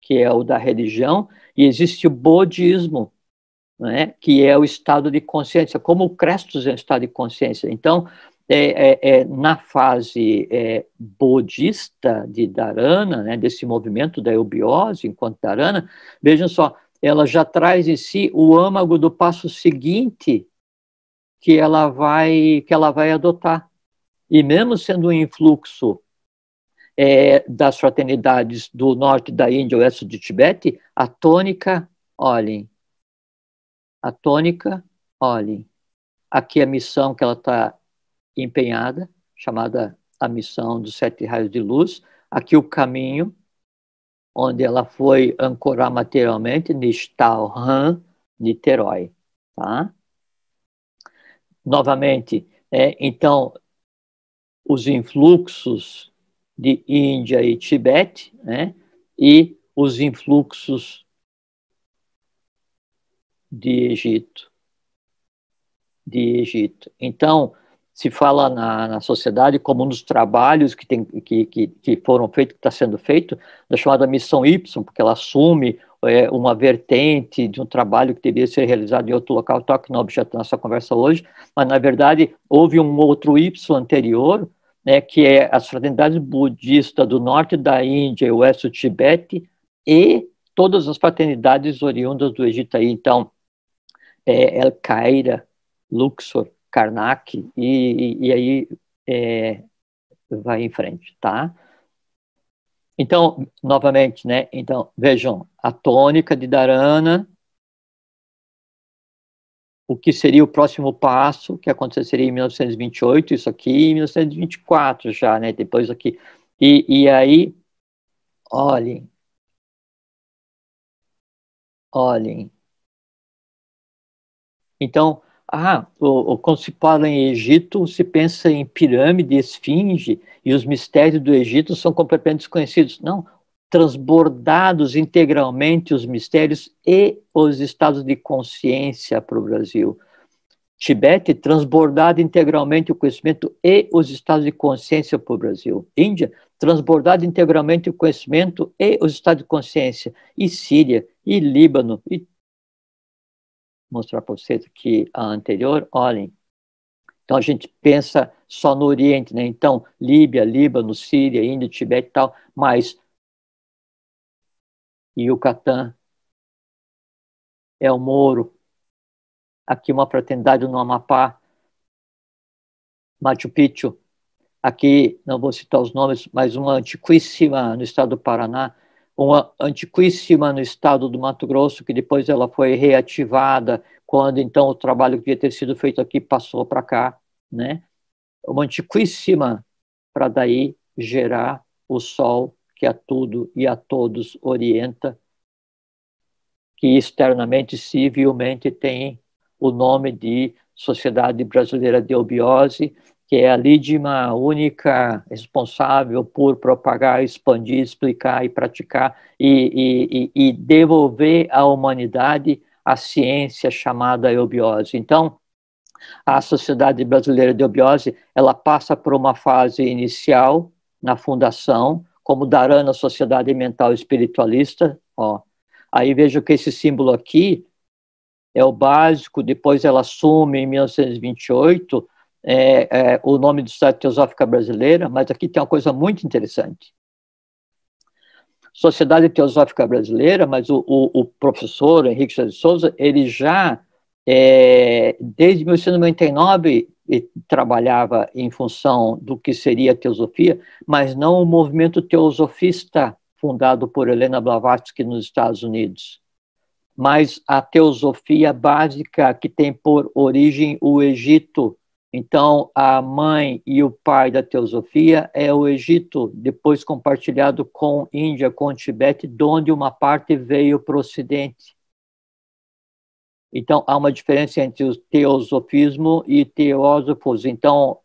Speaker 2: que é o da religião, e existe o bodhismo, né, que é o estado de consciência, como o Crestos é o estado de consciência. Então, é, é, é, na fase é, budista de Dharana, né, desse movimento da eubiose enquanto Dharana, vejam só, ela já traz em si o âmago do passo seguinte que ela vai que ela vai adotar. E mesmo sendo um influxo é, das fraternidades do norte da Índia, oeste de Tibete, a tônica, olhem, a tônica, olhem, aqui a missão que ela está empenhada, chamada a missão dos sete raios de luz, aqui o caminho, onde ela foi ancorar materialmente, Nishtalhan, Niterói, tá? novamente, é, então, os influxos de Índia e Tibete, né, e os influxos de Egito. De Egito. Então, se fala na, na sociedade como um dos trabalhos que, tem, que, que, que foram feitos, que está sendo feito, da chamada missão Y, porque ela assume é, uma vertente de um trabalho que deveria ser realizado em outro local, toque no objeto da nossa conversa hoje, mas na verdade houve um outro Y anterior, né, que é as fraternidades budistas do norte da Índia e oeste do Tibete e todas as fraternidades oriundas do Egito aí, então é, El Caira, Luxor, Karnak e, e, aí é, vai em frente, tá? Então, novamente, né? Então, vejam, a tônica de Dharana, o que seria o próximo passo, que aconteceria em 1928, isso aqui, em 1924 já, né? Depois aqui. E, e aí, olhem, olhem. Então, ah, quando se fala em Egito, se pensa em pirâmide, esfinge, e os mistérios do Egito são completamente desconhecidos. Não, transbordados integralmente os mistérios e os estados de consciência para o Brasil. Tibete, transbordado integralmente o conhecimento e os estados de consciência para o Brasil. Índia, transbordado integralmente o conhecimento e os estados de consciência. E Síria, e Líbano, e mostrar para vocês aqui a anterior, olhem. Então a gente pensa só no Oriente, né? Então, Líbia, Líbano, Síria, Índia, Tibete e tal, mas Yucatán é o Moro, aqui uma fraternidade no Amapá, Machu Picchu, aqui, não vou citar os nomes, mas uma antiquíssima no estado do Paraná, uma antiquíssima no estado do Mato Grosso, que depois ela foi reativada, quando então o trabalho que devia ter sido feito aqui passou para cá, né? Uma antiquíssima para daí gerar o sol que a tudo e a todos orienta, que externamente, civilmente tem o nome de Sociedade Brasileira de Obiose, que é a lídima única responsável por propagar, expandir, explicar e praticar e, e, e devolver à humanidade a ciência chamada eubiose. Então, a Sociedade Brasileira de Eubiose, ela passa por uma fase inicial na fundação, como Dharana Sociedade Mental Espiritualista, ó. Aí vejo que esse símbolo aqui é o básico, depois ela assume em 1928 é, é, o nome do Sociedade Teosófica Brasileira, mas aqui tem uma coisa muito interessante. Sociedade Teosófica Brasileira, mas o, o, o professor Henrique de Souza, ele já, é, desde 1999, trabalhava em função do que seria a teosofia, mas não o movimento teosofista fundado por Helena Blavatsky nos Estados Unidos, mas a teosofia básica que tem por origem o Egito, Então, a mãe e o pai da teosofia é o Egito, depois compartilhado com Índia, com Tibete, de onde uma parte veio para o Ocidente. Então, há uma diferença entre o teosofismo e teósofos. Então,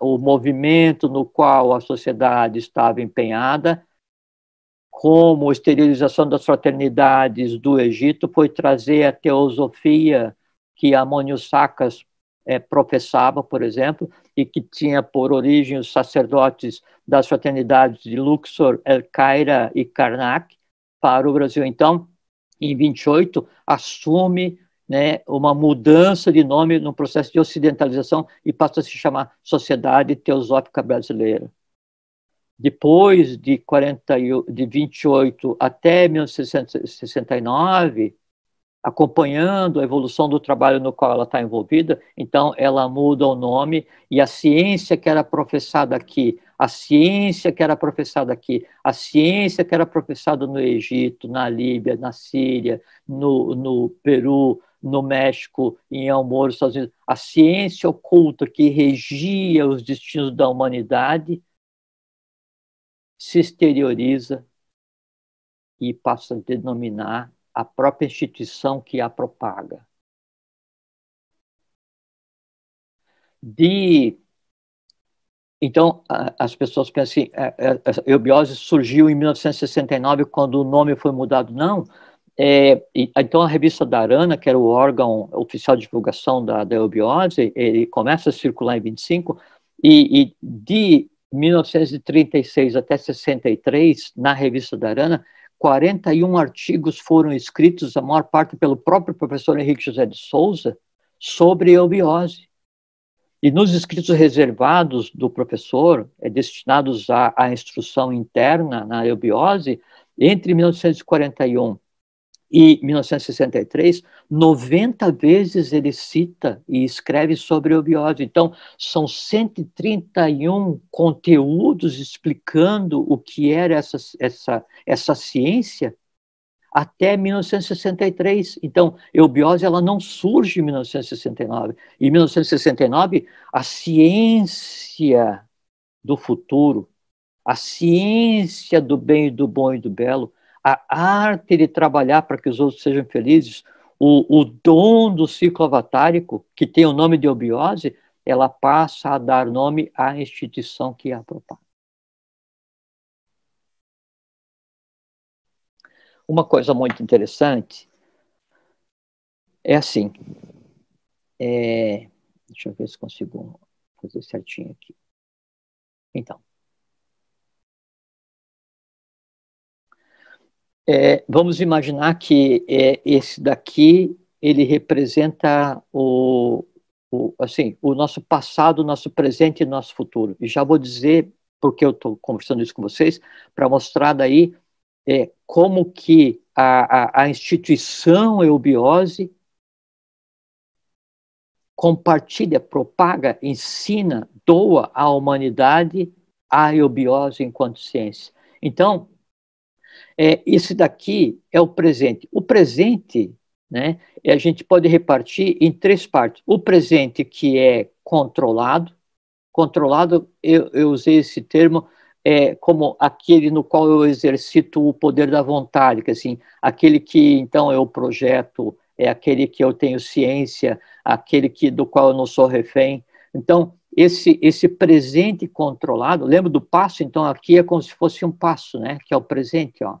Speaker 2: o movimento no qual a sociedade estava empenhada, como a esterilização das fraternidades do Egito, foi trazer a teosofia que Amônio Sacas é, professava, por exemplo, e que tinha por origem os sacerdotes das fraternidades de Luxor, El Caira e Karnak para o Brasil. Então, em 28, assume né, uma mudança de nome no processo de ocidentalização e passa a se chamar Sociedade Teosófica Brasileira. Depois de, 40, de 28 até 1969, acompanhando a evolução do trabalho no qual ela está envolvida, então ela muda o nome e a ciência que era professada aqui, a ciência que era professada aqui, a ciência que era professada no Egito, na Líbia, na Síria, no, no Peru, no México, em Almoro, Estados Unidos, a ciência oculta que regia os destinos da humanidade se exterioriza e passa a denominar a própria instituição que a propaga. De então, as pessoas pensam assim, a é, é, eubiose surgiu em 1969, quando o nome foi mudado. Não. É, então, a revista da Arana, que era o órgão oficial de divulgação da, da eubiose, ele começa a circular em 25, e, e de 1936 até 63, na revista da Arana, 41 artigos foram escritos, a maior parte pelo próprio professor Henrique José de Souza, sobre eubiose. E nos escritos reservados do professor, é, destinados à, à instrução interna na eubiose, entre 1941 e 1963, 90 vezes ele cita e escreve sobre obiose. Então, são 131 conteúdos explicando o que era essa, essa, essa ciência até 1963. Então, eubiose ela não surge em 1969. Em 1969, a ciência do futuro, a ciência do bem, do bom e do belo, a arte de trabalhar para que os outros sejam felizes, o, o dom do ciclo avatárico, que tem o nome de obiose, ela passa a dar nome à instituição que a propaga. Uma coisa muito interessante é assim. É, deixa eu ver se consigo fazer certinho aqui. Então, É, vamos imaginar que é, esse daqui ele representa o, o, assim, o nosso passado, nosso presente e nosso futuro. E já vou dizer, porque eu estou conversando isso com vocês, para mostrar daí é, como que a, a, a instituição eubiose compartilha, propaga, ensina, doa à humanidade a eubiose enquanto ciência. Então, é, esse daqui é o presente. O presente, né, a gente pode repartir em três partes. O presente que é controlado, controlado, eu, eu usei esse termo é, como aquele no qual eu exercito o poder da vontade, que assim, aquele que então eu projeto, é aquele que eu tenho ciência, aquele que do qual eu não sou refém. Então, esse, esse presente controlado, lembra do passo? Então, aqui é como se fosse um passo, né? Que é o presente, ó.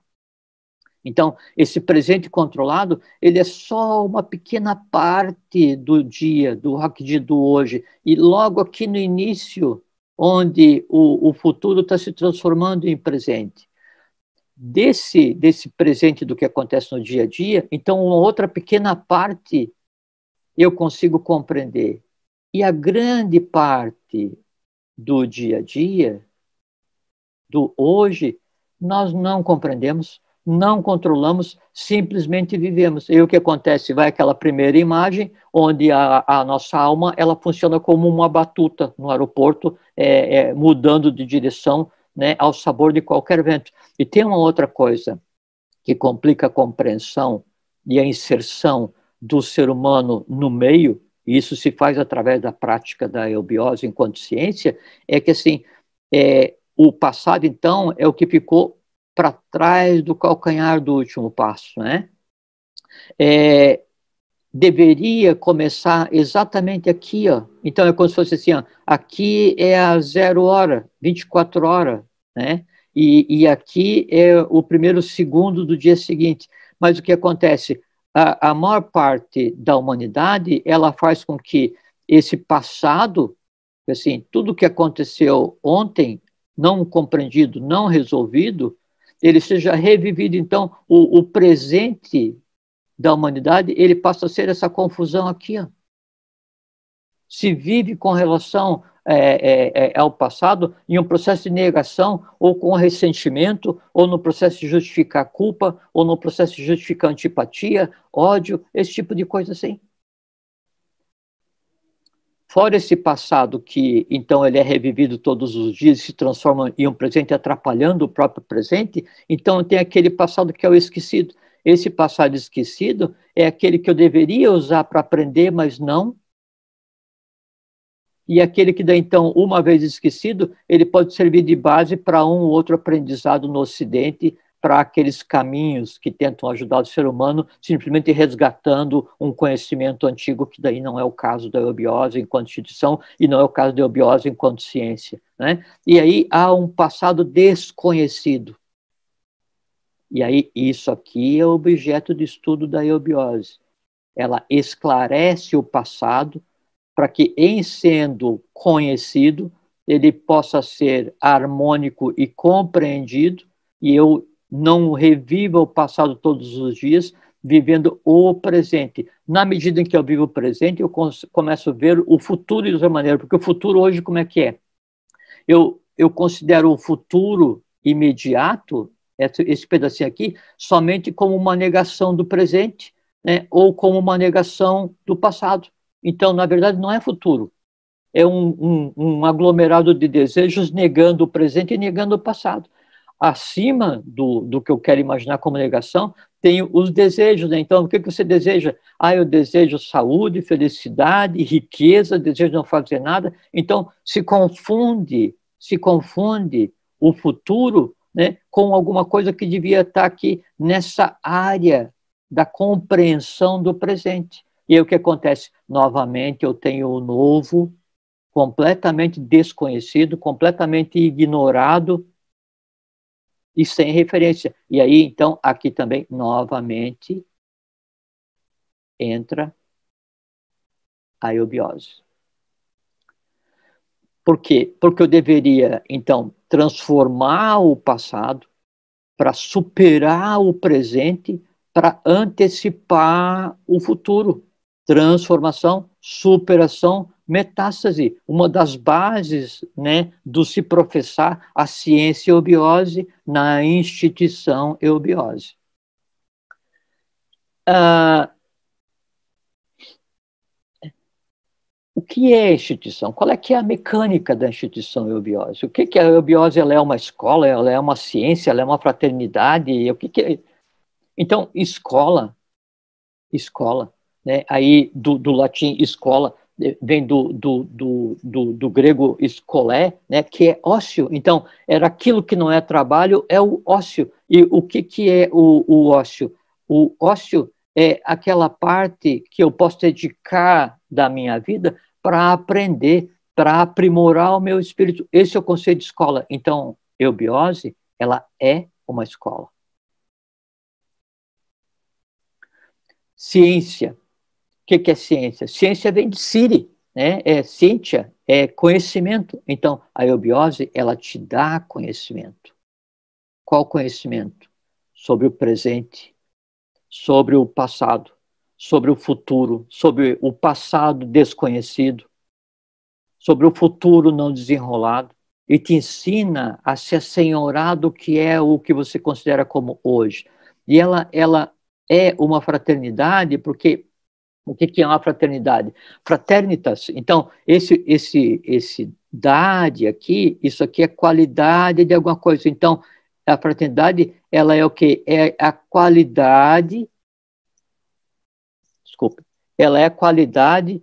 Speaker 2: Então, esse presente controlado, ele é só uma pequena parte do dia, do dia do hoje. E logo aqui no início, onde o, o futuro está se transformando em presente. Desse, desse presente do que acontece no dia a dia, então uma outra pequena parte eu consigo compreender. E a grande parte do dia a dia, do hoje, nós não compreendemos não controlamos, simplesmente vivemos. E o que acontece? Vai aquela primeira imagem, onde a, a nossa alma ela funciona como uma batuta no aeroporto, é, é, mudando de direção né, ao sabor de qualquer vento. E tem uma outra coisa que complica a compreensão e a inserção do ser humano no meio, e isso se faz através da prática da eubiose enquanto ciência, é que assim, é, o passado, então, é o que ficou para trás do calcanhar do último passo, né? É, deveria começar exatamente aqui, ó. Então é como se fosse assim, ó, aqui é a zero hora, 24 horas, né? E, e aqui é o primeiro segundo do dia seguinte. Mas o que acontece? A, a maior parte da humanidade, ela faz com que esse passado, assim, tudo que aconteceu ontem, não compreendido, não resolvido, ele seja revivido. Então, o, o presente da humanidade, ele passa a ser essa confusão aqui. Ó. Se vive com relação é, é, é, ao passado em um processo de negação, ou com ressentimento, ou no processo de justificar culpa, ou no processo de justificar antipatia, ódio, esse tipo de coisa assim. Fora esse passado que, então, ele é revivido todos os dias, se transforma em um presente atrapalhando o próprio presente, então tem aquele passado que é o esquecido. Esse passado esquecido é aquele que eu deveria usar para aprender, mas não. E aquele que, então, uma vez esquecido, ele pode servir de base para um ou outro aprendizado no Ocidente, para aqueles caminhos que tentam ajudar o ser humano, simplesmente resgatando um conhecimento antigo, que daí não é o caso da eubiose enquanto instituição e não é o caso da eubiose enquanto ciência. Né? E aí há um passado desconhecido. E aí, isso aqui é objeto de estudo da eubiose. Ela esclarece o passado para que, em sendo conhecido, ele possa ser harmônico e compreendido, e eu não reviva o passado todos os dias, vivendo o presente. Na medida em que eu vivo o presente, eu começo a ver o futuro de outra maneira, porque o futuro hoje como é que é? Eu, eu considero o futuro imediato esse pedacinho aqui, somente como uma negação do presente, né, ou como uma negação do passado. Então, na verdade, não é futuro. É um, um, um aglomerado de desejos negando o presente e negando o passado. Acima do, do que eu quero imaginar como negação, tem os desejos. Né? Então, o que, que você deseja? Ah, eu desejo saúde, felicidade, riqueza, desejo não fazer nada. Então, se confunde, se confunde o futuro né, com alguma coisa que devia estar aqui nessa área da compreensão do presente. E aí o que acontece? Novamente eu tenho o novo completamente desconhecido, completamente ignorado e sem referência. E aí, então, aqui também, novamente, entra a eubiose. Por quê? Porque eu deveria, então, transformar o passado para superar o presente, para antecipar o futuro. Transformação, superação, metástase, uma das bases né, do se professar a ciência eubiose na instituição eubiose. Ah, o que é a instituição? Qual é que é a mecânica da instituição eubiose? O que, que é a eubiose? Ela é uma escola, ela é uma ciência, ela é uma fraternidade? O que, que é? Então, escola, escola, né? aí do, do latim escola, vem do, do, do, do, do grego escolé, né? que é ócio. Então, era aquilo que não é trabalho, é o ócio. E o que, que é o, o ócio? O ócio é aquela parte que eu posso dedicar da minha vida para aprender, para aprimorar o meu espírito. Esse é o conceito de escola. Então, eubiose, ela é uma escola. Ciência. Que, que é ciência? Ciência vem de Siri, né? É ciência, é conhecimento. Então, a eubiose, ela te dá conhecimento. Qual conhecimento? Sobre o presente, sobre o passado, sobre o futuro, sobre o passado desconhecido, sobre o futuro não desenrolado, e te ensina a se assenhorar do que é o que você considera como hoje. E ela, ela é uma fraternidade, porque o que é uma fraternidade? Fraternitas. Então, esse, esse, esse dade aqui, isso aqui é qualidade de alguma coisa. Então, a fraternidade, ela é o quê? É a qualidade desculpe, ela é a qualidade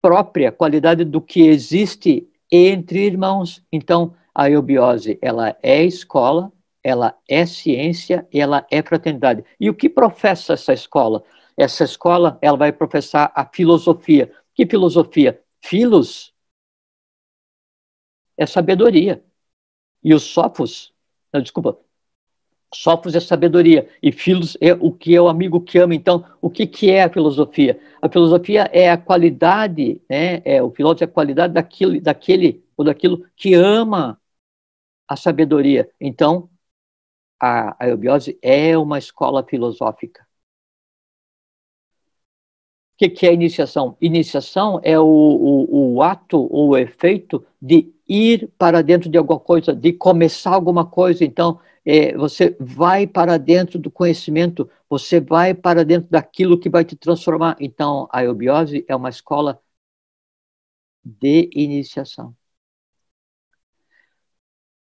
Speaker 2: própria, qualidade do que existe entre irmãos. Então, a eubiose, ela é escola, ela é ciência ela é fraternidade. E o que professa essa escola? Essa escola, ela vai professar a filosofia. Que filosofia? Filos é sabedoria. E os sofos, não, desculpa, sofos é sabedoria e filos é o que é o amigo que ama. Então, o que, que é a filosofia? A filosofia é a qualidade, né? É, o filósofo é a qualidade daquilo, daquele ou daquilo que ama a sabedoria. Então, a, a eubiose é uma escola filosófica. O que, que é iniciação? Iniciação é o, o, o ato ou o efeito de ir para dentro de alguma coisa, de começar alguma coisa. Então, é, você vai para dentro do conhecimento, você vai para dentro daquilo que vai te transformar. Então, a eubiose é uma escola de iniciação.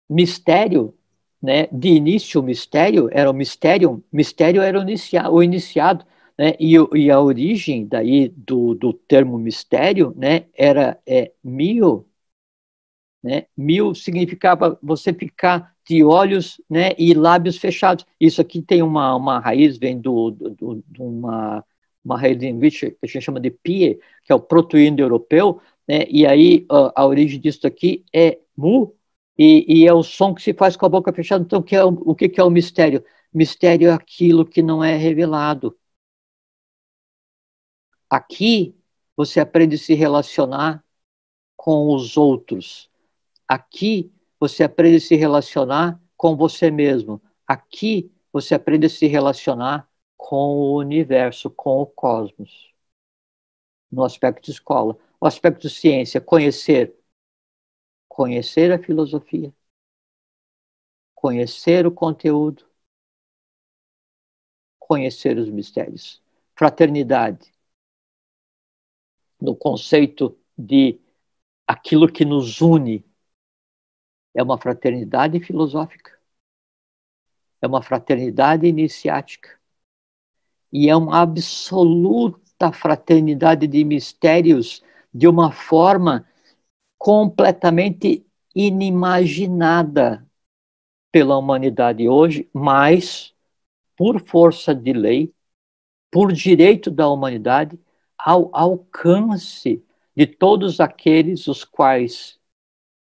Speaker 2: Mistério, né? De início, mistério era o mistério, mistério era o, inicia, o iniciado. Né? E, e, a origem daí do, do termo mistério né, era é, mil, né? Mil significava você ficar de olhos né, e lábios fechados. Isso aqui tem uma, uma raiz, vem do, do, do, de uma, uma raiz linguística que a gente chama de pie, que é o proto-indo-europeu, né, e aí a, a, origem disso aqui é mu, e, e, é o som que se faz com a boca fechada. Então, que é o, o que, que é o mistério? Mistério é aquilo que não é revelado. Aqui, você aprende a se relacionar com os outros. Aqui, você aprende a se relacionar com você mesmo. Aqui, você aprende a se relacionar com o universo, com o cosmos. No aspecto escola. O aspecto ciência, conhecer. Conhecer a filosofia. Conhecer o conteúdo. Conhecer os mistérios. Fraternidade no conceito de aquilo que nos une. É uma fraternidade filosófica, é uma fraternidade iniciática, e é uma absoluta fraternidade de mistérios de uma forma completamente inimaginada pela humanidade hoje, mas por força de lei, por direito da humanidade, ao alcance de todos aqueles os quais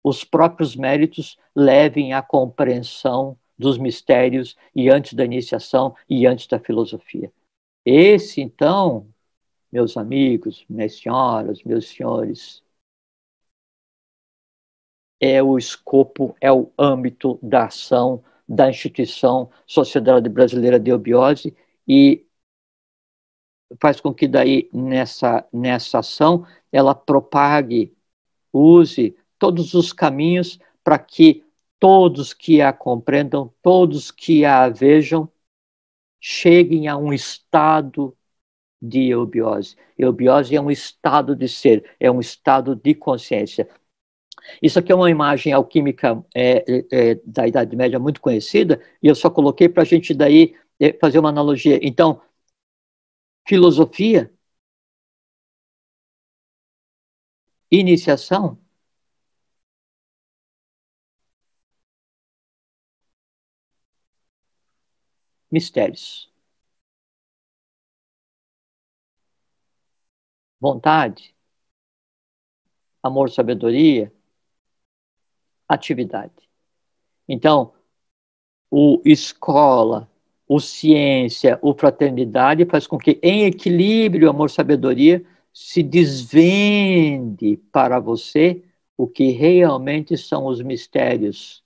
Speaker 2: os próprios méritos levem à compreensão dos mistérios e antes da iniciação e antes da filosofia. Esse, então, meus amigos, minhas senhoras, meus senhores, é o escopo, é o âmbito da ação da instituição Sociedade Brasileira de Obiose e faz com que daí nessa, nessa ação ela propague, use todos os caminhos para que todos que a compreendam, todos que a vejam, cheguem a um estado de eubiose. Eubiose é um estado de ser, é um estado de consciência. Isso aqui é uma imagem alquímica é, é, é da Idade Média muito conhecida, e eu só coloquei para a gente daí é, fazer uma analogia. Então, filosofia, iniciação, mistérios. Vontade, amor, sabedoria, atividade. Então, o escola, o ciência, o fraternidade faz com que, em equilíbrio, amor, sabedoria, se desvende para você o que realmente são os mistérios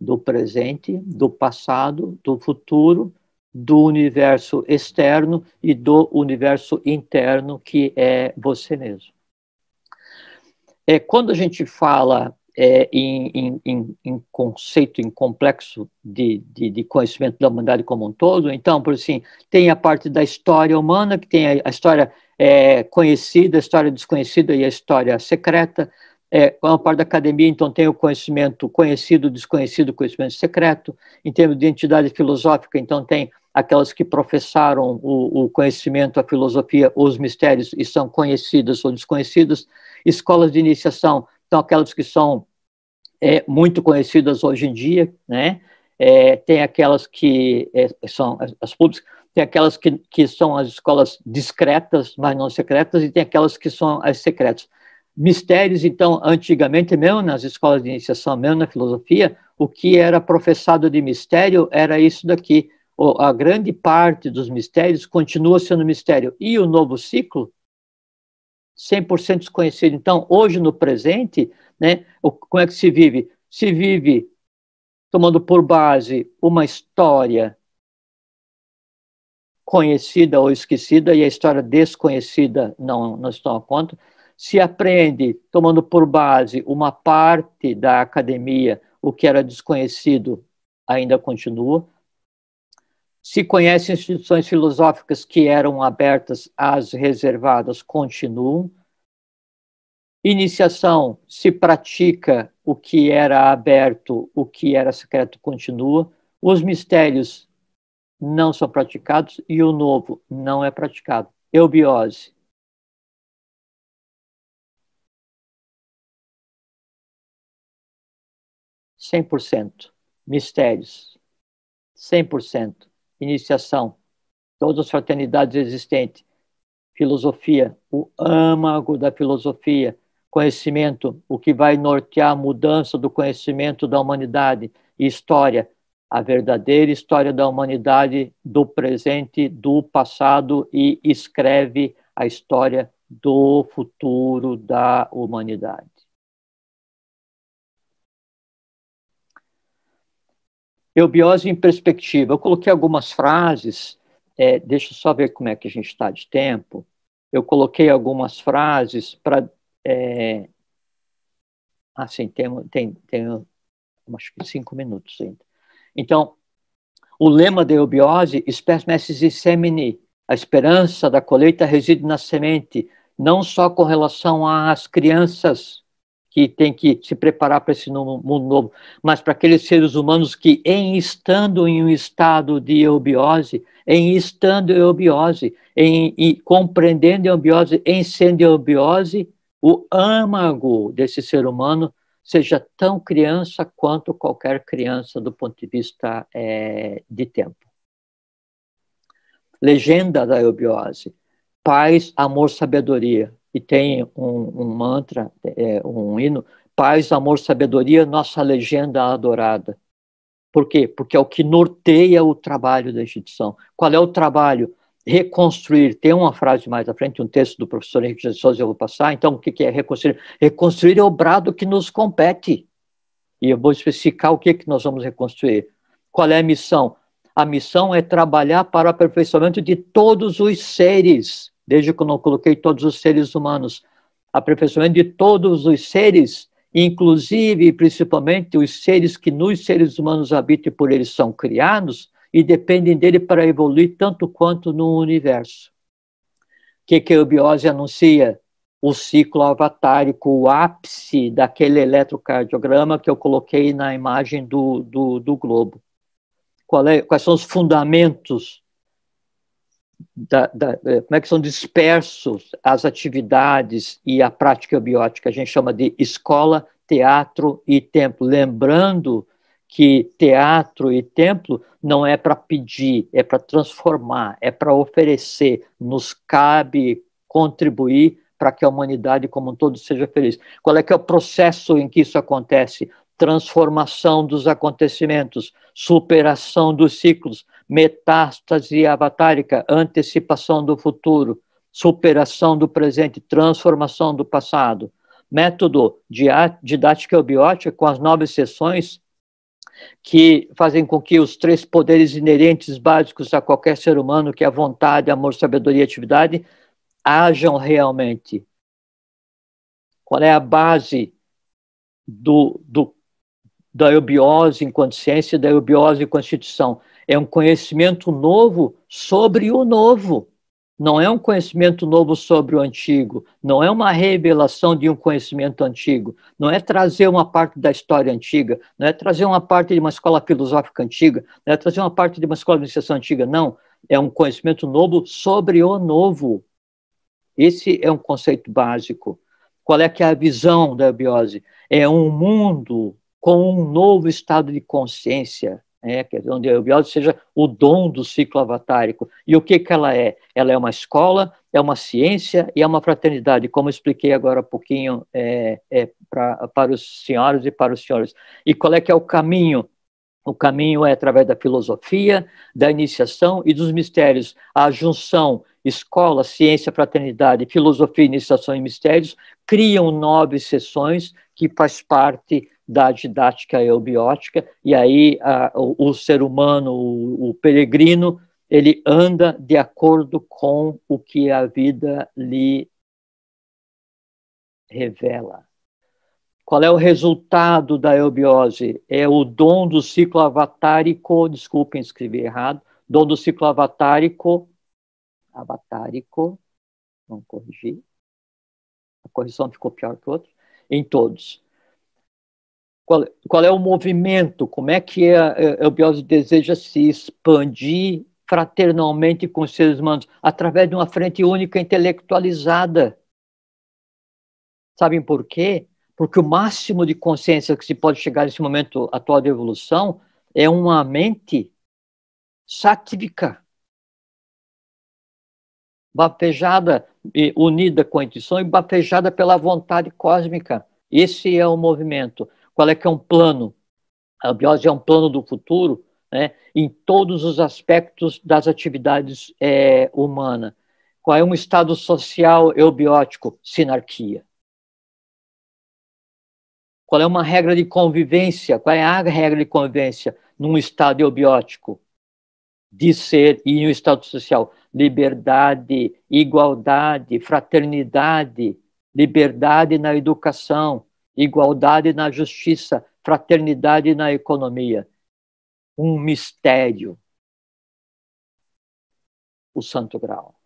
Speaker 2: do presente, do passado, do futuro, do universo externo e do universo interno, que é você mesmo. É, quando a gente fala é, em, em, em, conceito, em complexo de, de, de, conhecimento da humanidade como um todo. Então, por assim, tem a parte da história humana, que tem a, a história é, conhecida, a história desconhecida e a história secreta. É, uma parte da academia, então, tem o conhecimento conhecido, desconhecido, conhecimento secreto. Em termos de entidade filosófica, então, tem aquelas que professaram o, o, conhecimento, a filosofia, os mistérios e são conhecidas ou desconhecidas. Escolas de iniciação são aquelas que são é, muito conhecidas hoje em dia, né? É, tem aquelas que é, são as, as públicas, tem aquelas que, que são as escolas discretas, mas não secretas, e tem aquelas que são as secretas. Mistérios, então, antigamente, mesmo nas escolas de iniciação, mesmo na filosofia, o que era professado de mistério era isso daqui. A grande parte dos mistérios continua sendo mistério. E o novo ciclo, 100% desconhecido. Então, hoje, no presente, né, como é que se vive? Se vive tomando por base uma história conhecida ou esquecida, e a história desconhecida não, não estão a conta. Se aprende tomando por base uma parte da academia, o que era desconhecido ainda continua. Se conhece instituições filosóficas que eram abertas às reservadas, continuam. Iniciação, se pratica o que era aberto, o que era secreto, continua. Os mistérios não são praticados e o novo não é praticado. Eubiose. Cem por cento. Mistérios. Cem por cento. Iniciação. Todas as fraternidades existentes. Filosofia. O âmago da filosofia. Conhecimento. O que vai nortear a mudança do conhecimento da humanidade. E história a verdadeira história da humanidade, do presente, do passado e escreve a história do futuro da humanidade. Eubiose em perspectiva. Eu coloquei algumas frases, é, deixa eu só ver como é que a gente está de tempo. Eu coloquei algumas frases para. É, assim, tem, tem, tem acho que cinco minutos ainda. Então, o lema da eubiose, spes messis semini, a esperança da colheita reside na semente, não só com relação às crianças que têm que se preparar para esse mundo novo, mas para aqueles seres humanos que, em estando em um estado de eubiose, em estando em eubiose, em, em compreendendo a eubiose, em sendo eubiose, o âmago desse ser humano seja tão criança quanto qualquer criança do ponto de vista é, de tempo. Legenda da eubiose: paz, amor, sabedoria. E tem um, um mantra, é, um hino: paz, amor, sabedoria, nossa legenda adorada. Por quê? Porque é o que norteia o trabalho da instituição. Qual é o trabalho? reconstruir, tem uma frase mais à frente, um texto do professor Henrique de Souza, eu vou passar, então o que é reconstruir? Reconstruir é o brado que nos compete, e eu vou especificar o que, que nós vamos reconstruir. Qual é a missão? A missão é trabalhar para o aperfeiçoamento de todos os seres, desde que eu não coloquei todos os seres humanos, aperfeiçoamento de todos os seres, inclusive e principalmente os seres que nos seres humanos habitam e por eles são criados, e dependem dele para evoluir tanto quanto no universo. Que, que a eubiose anuncia? O ciclo avatárico, o ápice daquele eletrocardiograma que eu coloquei na imagem do, do, do globo. É, quais são os fundamentos da, da, como é que são dispersos as atividades e a prática eubiótica? A gente chama de escola, teatro e templo. Lembrando que teatro e templo não é para pedir, é para transformar, é para oferecer. Nos cabe contribuir para que a humanidade como um todo seja feliz. Qual é que é o processo em que isso acontece? Transformação dos acontecimentos, superação dos ciclos, metástase avatárica, antecipação do futuro, superação do presente, transformação do passado. Método didática eubiótica com as nove sessões que fazem com que os três poderes inerentes básicos a qualquer ser humano, que é a vontade, amor, sabedoria e atividade, hajam realmente. Qual é a base do, do, da eubiose em consciência e da eubiose em constituição? É um conhecimento novo sobre o novo. não é um conhecimento novo sobre o antigo, não é uma revelação de um conhecimento antigo, não é trazer uma parte da história antiga, não é trazer uma parte de uma escola filosófica antiga, não é trazer uma parte de uma escola de iniciação antiga, não. É um conhecimento novo sobre o novo. Esse é um conceito básico. Qual é que é a visão da biose? É um mundo com um novo estado de consciência, é, onde a eubiose seja o dom do ciclo avatárico. E o que, que ela é? Ela é uma escola, é uma ciência e é uma fraternidade, como expliquei agora há pouquinho é, é, pra, para os senhores e para os senhores. E qual é que é o caminho? O caminho é através da filosofia, da iniciação e dos mistérios. A junção escola, ciência, fraternidade, filosofia, iniciação e mistérios criam nove sessões que faz parte da didática eubiótica, e aí a, o, o, ser humano, o, o peregrino, ele anda de acordo com o que a vida lhe revela. Qual é o resultado da eubiose? É o dom do ciclo avatárico, desculpem, escrevi errado, dom do ciclo avatárico, avatárico, vamos corrigir, a correção ficou pior que o outro, em todos qual, qual é o movimento, como é que a, a eubiose deseja se expandir fraternalmente com os seres humanos, através de uma frente única intelectualizada. Sabem por quê? Porque o máximo de consciência que se pode chegar nesse momento atual de evolução é uma mente sátrica, bafejada, unida com a intuição e bafejada pela vontade cósmica. Esse é o movimento. Qual é que é um plano? A biose é um plano do futuro né, em todos os aspectos das atividades é, humanas. Qual é um estado social eubiótico? Sinarquia. Qual é uma regra de convivência? Qual é a regra de convivência num estado eubiótico? De ser e um estado social? Liberdade, igualdade, fraternidade, liberdade na educação, igualdade na justiça, fraternidade na economia. Um mistério. O Santo Grau.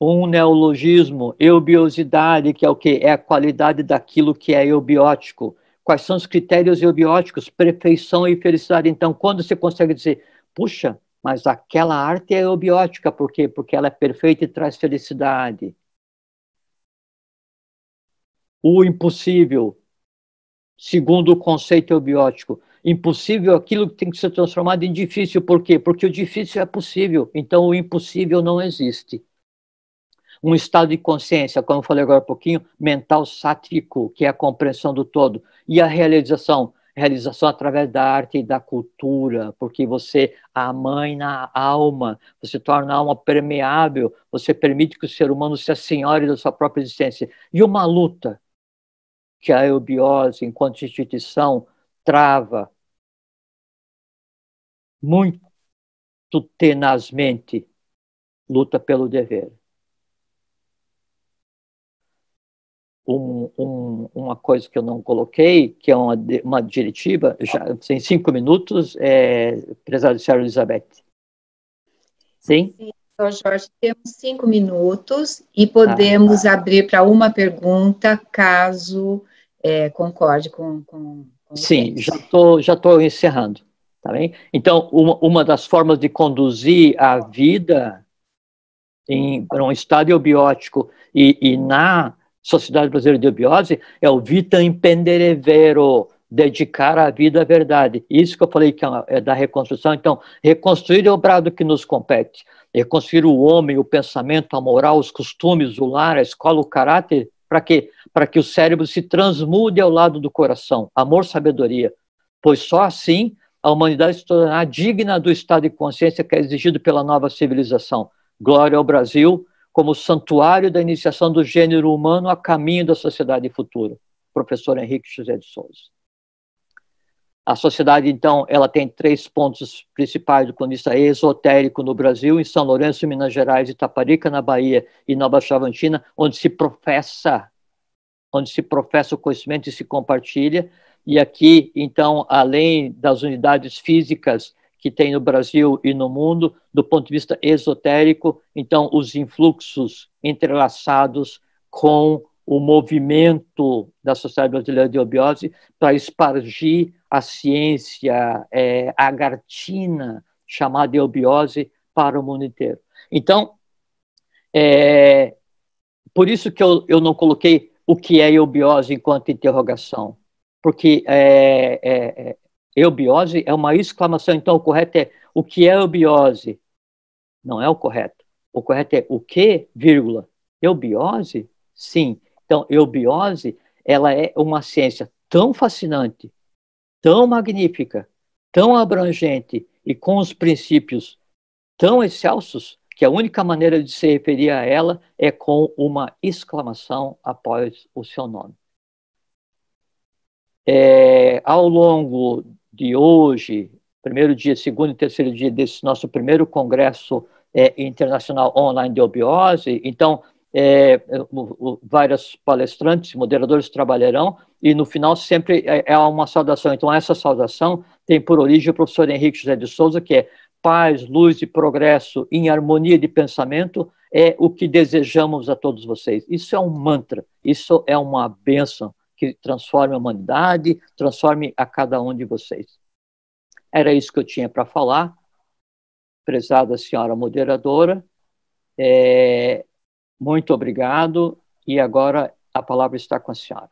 Speaker 2: Um neologismo, eubiosidade, que é o que? É a qualidade daquilo que é eubiótico. Quais são os critérios eubióticos? Perfeição e felicidade. Então, quando você consegue dizer, puxa, mas aquela arte é eubiótica, por quê? Porque ela é perfeita e traz felicidade. O impossível, segundo o conceito eubiótico, impossível é aquilo que tem que ser transformado em difícil, por quê? Porque o difícil é possível, então o impossível não existe. Um estado de consciência, como eu falei agora há pouquinho, mental sátrico, que é a compreensão do todo, e a realização, realização através da arte e da cultura, porque você a mãe na alma, você torna a alma permeável, você permite que o ser humano se assenhore da sua própria existência. E uma luta que a eubiose, enquanto instituição, trava muito tenazmente, luta pelo dever. Um, um, uma coisa que eu não coloquei, que é uma, uma diretiva, já em cinco minutos, é, prezada senhora Elizabeth. Sim? Sim,
Speaker 1: então, Jorge, temos cinco minutos e podemos ah, abrir para uma pergunta, caso é, concorde com, com, com
Speaker 2: Sim, já estou já tô encerrando, tá bem? Então, uma, uma das formas de conduzir a vida em um estado eubiótico e, e na Sociedade Brasileira de Biose, é o vita impendere vero, dedicar a vida à verdade. Isso que eu falei que é, é da reconstrução. Então, reconstruir é o brado que nos compete. Reconstruir o homem, o pensamento, a moral, os costumes, o lar, a escola, o caráter, para quê? Para que o cérebro se transmude ao lado do coração. Amor, sabedoria. Pois só assim a humanidade se tornará digna do estado de consciência que é exigido pela nova civilização. Glória ao Brasil, como santuário da iniciação do gênero humano a caminho da sociedade futura. Professor Henrique José de Souza. A sociedade, então, ela tem três pontos principais do ponto de vista esotérico no Brasil, em São Lourenço, Minas Gerais, Itaparica, na Bahia e Nova Chavantina, onde se professa, onde se professa o conhecimento e se compartilha. E aqui, então, além das unidades físicas que tem no Brasil e no mundo, do ponto de vista esotérico, então, os influxos entrelaçados com o movimento da Sociedade Brasileira de Obiose para espargir a ciência é, agartina, chamada eubiose, para o mundo inteiro. Então, é, por isso que eu, eu não coloquei o que é eubiose enquanto interrogação, porque é, é, é, eubiose é uma exclamação, então o correto é o que é eubiose? Não é o correto. O correto é o que, vírgula, eubiose? Sim. Então, eubiose, ela é uma ciência tão fascinante, tão magnífica, tão abrangente e com os princípios tão excelsos que a única maneira de se referir a ela é com uma exclamação após o seu nome. É, ao longo de hoje, primeiro dia, segundo e terceiro dia desse nosso primeiro congresso é, internacional online de obiose, então é, o, o, vários palestrantes, moderadores trabalharão, e no final sempre é, é, uma saudação. Então, essa saudação tem por origem o professor Henrique José de Souza, que é paz, luz e progresso em harmonia de pensamento é o que desejamos a todos vocês. Isso é um mantra, isso é uma bênção que transforme a humanidade, transforme a cada um de vocês. Era isso que eu tinha para falar. Prezada senhora moderadora, é, muito obrigado e agora a palavra está com a senhora.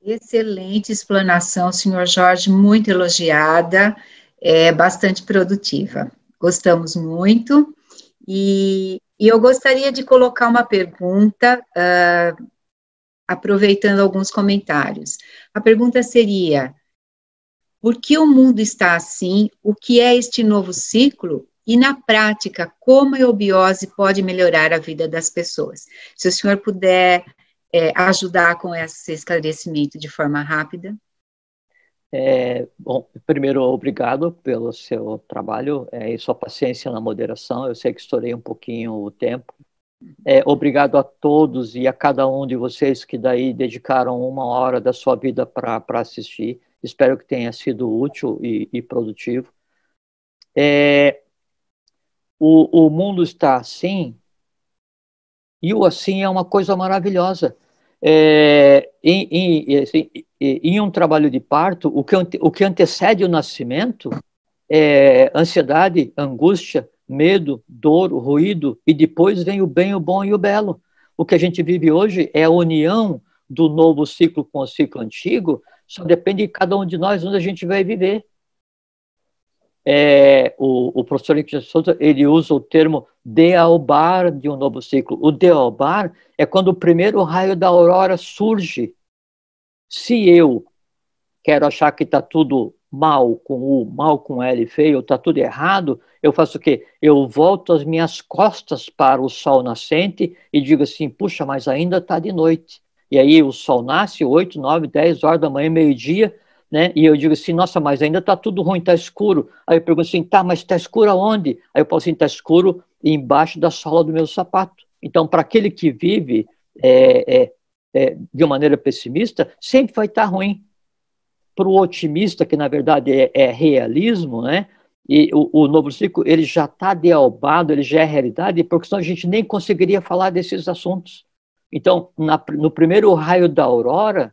Speaker 1: Excelente explanação, senhor Jorge, muito elogiada é bastante produtiva. Gostamos muito. E, e eu gostaria de colocar uma pergunta, uh, aproveitando alguns comentários. A pergunta seria: por que o mundo está assim? O que é este novo ciclo? E na prática, como a eubiose pode melhorar a vida das pessoas? Se o senhor puder é, ajudar com esse esclarecimento de forma rápida.
Speaker 2: É, bom, primeiro, obrigado pelo seu trabalho é, e sua paciência na moderação. Eu sei que estourei um pouquinho o tempo. É, obrigado a todos e a cada um de vocês que daí dedicaram uma hora da sua vida para assistir. Espero que tenha sido útil e, e produtivo. É, o, o mundo está assim, e o assim é uma coisa maravilhosa. É, em, em, assim, em, um trabalho de parto, o que, o que antecede o nascimento é ansiedade, angústia, medo, dor, ruído, e depois vem o bem, o bom e o belo. O que a gente vive hoje é a união do novo ciclo com o ciclo antigo, só depende de cada um de nós onde a gente vai viver é, o, o, professor Henrique de Souza, ele usa o termo dealbar de um novo ciclo. O dealbar é quando o primeiro raio da aurora surge. Se eu quero achar que está tudo mal com U, mal com L, feio, está tudo errado, eu faço o quê? Eu volto as minhas costas para o sol nascente e digo assim, puxa, mas ainda está de noite. E aí o sol nasce 8, 9, 10 horas da manhã, meio-dia, né? E eu digo assim, nossa, mas ainda está tudo ruim, está escuro. Aí eu pergunto assim, tá, mas está escuro aonde? Aí eu falo assim, está escuro embaixo da sola do meu sapato. Então, para aquele que vive é, é, é, de uma maneira pessimista, sempre vai estar tá ruim. Para o otimista, que na verdade é, é realismo, né? E o, o, novo ciclo ele já está dealbado, ele já é realidade, porque senão a gente nem conseguiria falar desses assuntos. Então, na, no primeiro raio da aurora,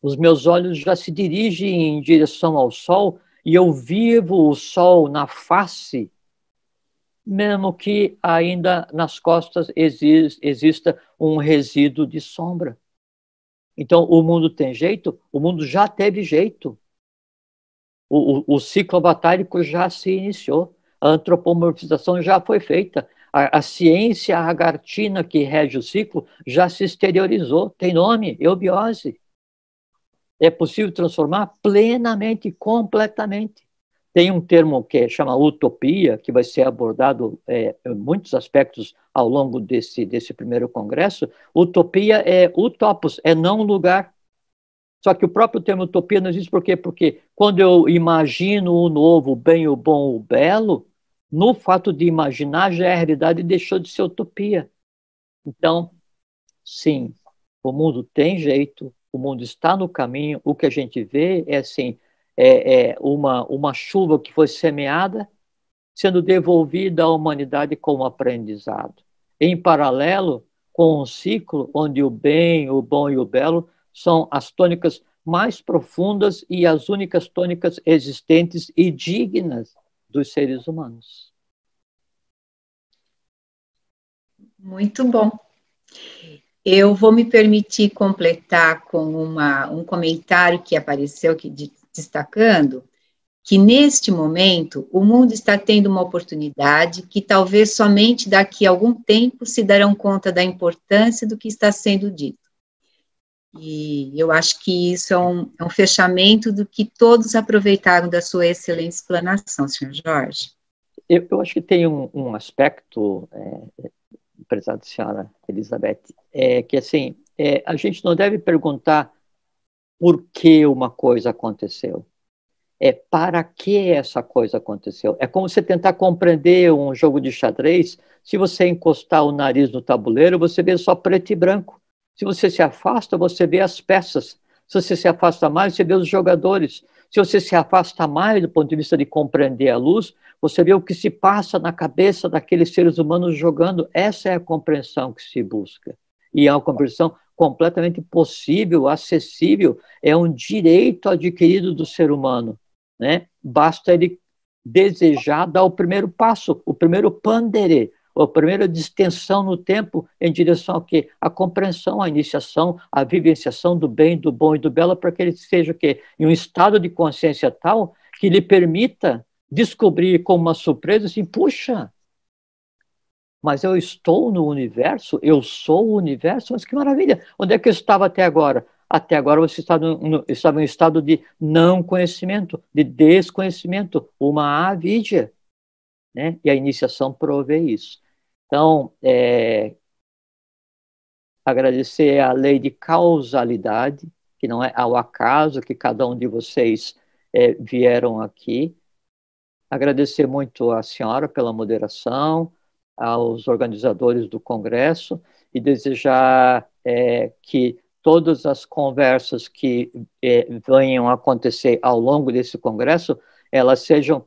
Speaker 2: os meus olhos já se dirigem em direção ao sol e eu vivo o sol na face, mesmo que ainda nas costas exista um resíduo de sombra. Então, o mundo tem jeito? O mundo já teve jeito. O, o, o ciclo batárico já se iniciou. A antropomorfização já foi feita. A, a ciência agartina que rege o ciclo já se exteriorizou. Tem nome, eubiose é possível transformar plenamente, completamente. Tem um termo que chama utopia, que vai ser abordado é, em muitos aspectos ao longo desse, desse primeiro congresso. Utopia é utopos, é não lugar. Só que o próprio termo utopia não existe por quê? Porque quando eu imagino o novo, o bem, o bom, o belo, no fato de imaginar já é a realidade deixou de ser utopia. Então, sim, o mundo tem jeito, o mundo está no caminho, o que a gente vê é assim, é, é uma, uma chuva que foi semeada, sendo devolvida à humanidade como aprendizado. Em paralelo com um ciclo onde o bem, o bom e o belo são as tônicas mais profundas e as únicas tônicas existentes e dignas dos seres humanos.
Speaker 1: Muito bom. Eu vou me permitir completar com uma, um comentário que apareceu aqui de, destacando que neste momento o mundo está tendo uma oportunidade que talvez somente daqui a algum tempo se darão conta da importância do que está sendo dito. E eu acho que isso é um, é um fechamento do que todos aproveitaram da sua excelente explanação, senhor Jorge.
Speaker 2: Eu, eu acho que tem um, um aspecto é, prezada senhora Elizabeth, é que assim, é, a gente não deve perguntar por que uma coisa aconteceu. É para que essa coisa aconteceu. É como você tentar compreender um jogo de xadrez. Se você encostar o nariz no tabuleiro, você vê só preto e branco. Se você se afasta, você vê as peças. Se você se afasta mais, você vê os jogadores. Se você se afasta mais do ponto de vista de compreender a luz, você vê o que se passa na cabeça daqueles seres humanos jogando. Essa é a compreensão que se busca. E é uma compreensão completamente possível, acessível, é um direito adquirido do ser humano. Né? Basta ele desejar dar o primeiro passo, o primeiro pandere, a primeira distensão no tempo em direção ao quê? A compreensão, a iniciação, a vivenciação do bem, do bom e do belo, para que ele seja o quê? Em um estado de consciência tal que lhe permita descobrir como uma surpresa assim, puxa, mas eu estou no universo, eu sou o universo, mas que maravilha! Onde é que eu estava até agora? Até agora você estava, no, estava em um estado de não conhecimento, de desconhecimento, uma avidia, né? E a iniciação provê isso. Então, é, agradecer a lei de causalidade, que não é ao acaso que cada um de vocês é, vieram aqui, Agradecer muito à senhora pela moderação, aos organizadores do congresso e desejar é, que todas as conversas que é, venham a acontecer ao longo desse congresso, elas sejam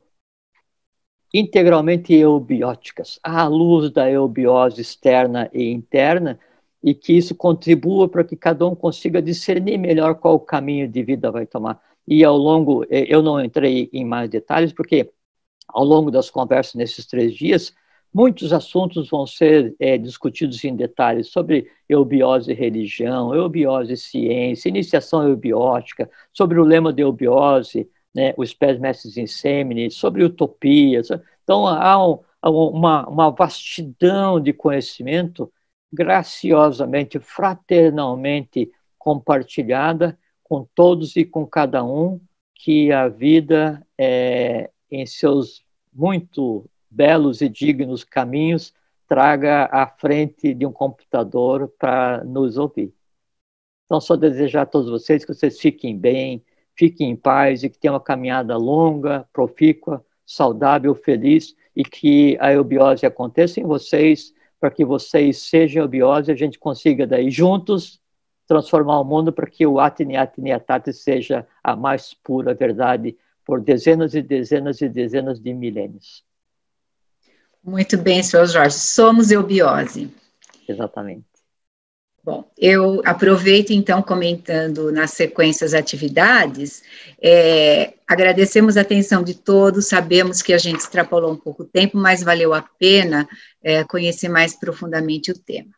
Speaker 2: integralmente eubióticas, à luz da eubiose externa e interna, e que isso contribua para que cada um consiga discernir melhor qual caminho de vida vai tomar. E ao longo, é, eu não entrei em mais detalhes, porque ao longo das conversas nesses três dias, muitos assuntos vão ser é, discutidos em detalhes sobre eubiose e religião, eubiose e ciência, iniciação eubiótica, sobre o lema de eubiose, né, os pés mestres em sobre utopias. Então, há um, uma, uma vastidão de conhecimento graciosamente, fraternalmente compartilhada com todos e com cada um, que a vida é, em seus muito belos e dignos caminhos, traga à frente de um computador para nos ouvir. Então, só desejar a todos vocês que vocês fiquem bem, fiquem em paz e que tenham uma caminhada longa, profícua, saudável, feliz e que a eubiose aconteça em vocês, para que vocês sejam eubiose e a gente consiga daí juntos transformar o mundo para que o Atini Atini Atati seja a mais pura verdade por dezenas e dezenas e dezenas de milênios.
Speaker 1: Muito bem, senhor Jorge. Somos eubiose.
Speaker 2: Exatamente.
Speaker 1: Bom, eu aproveito então comentando nas sequências atividades. É, agradecemos a atenção de todos, sabemos que a gente extrapolou um pouco o tempo, mas valeu a pena é, conhecer mais profundamente o tema.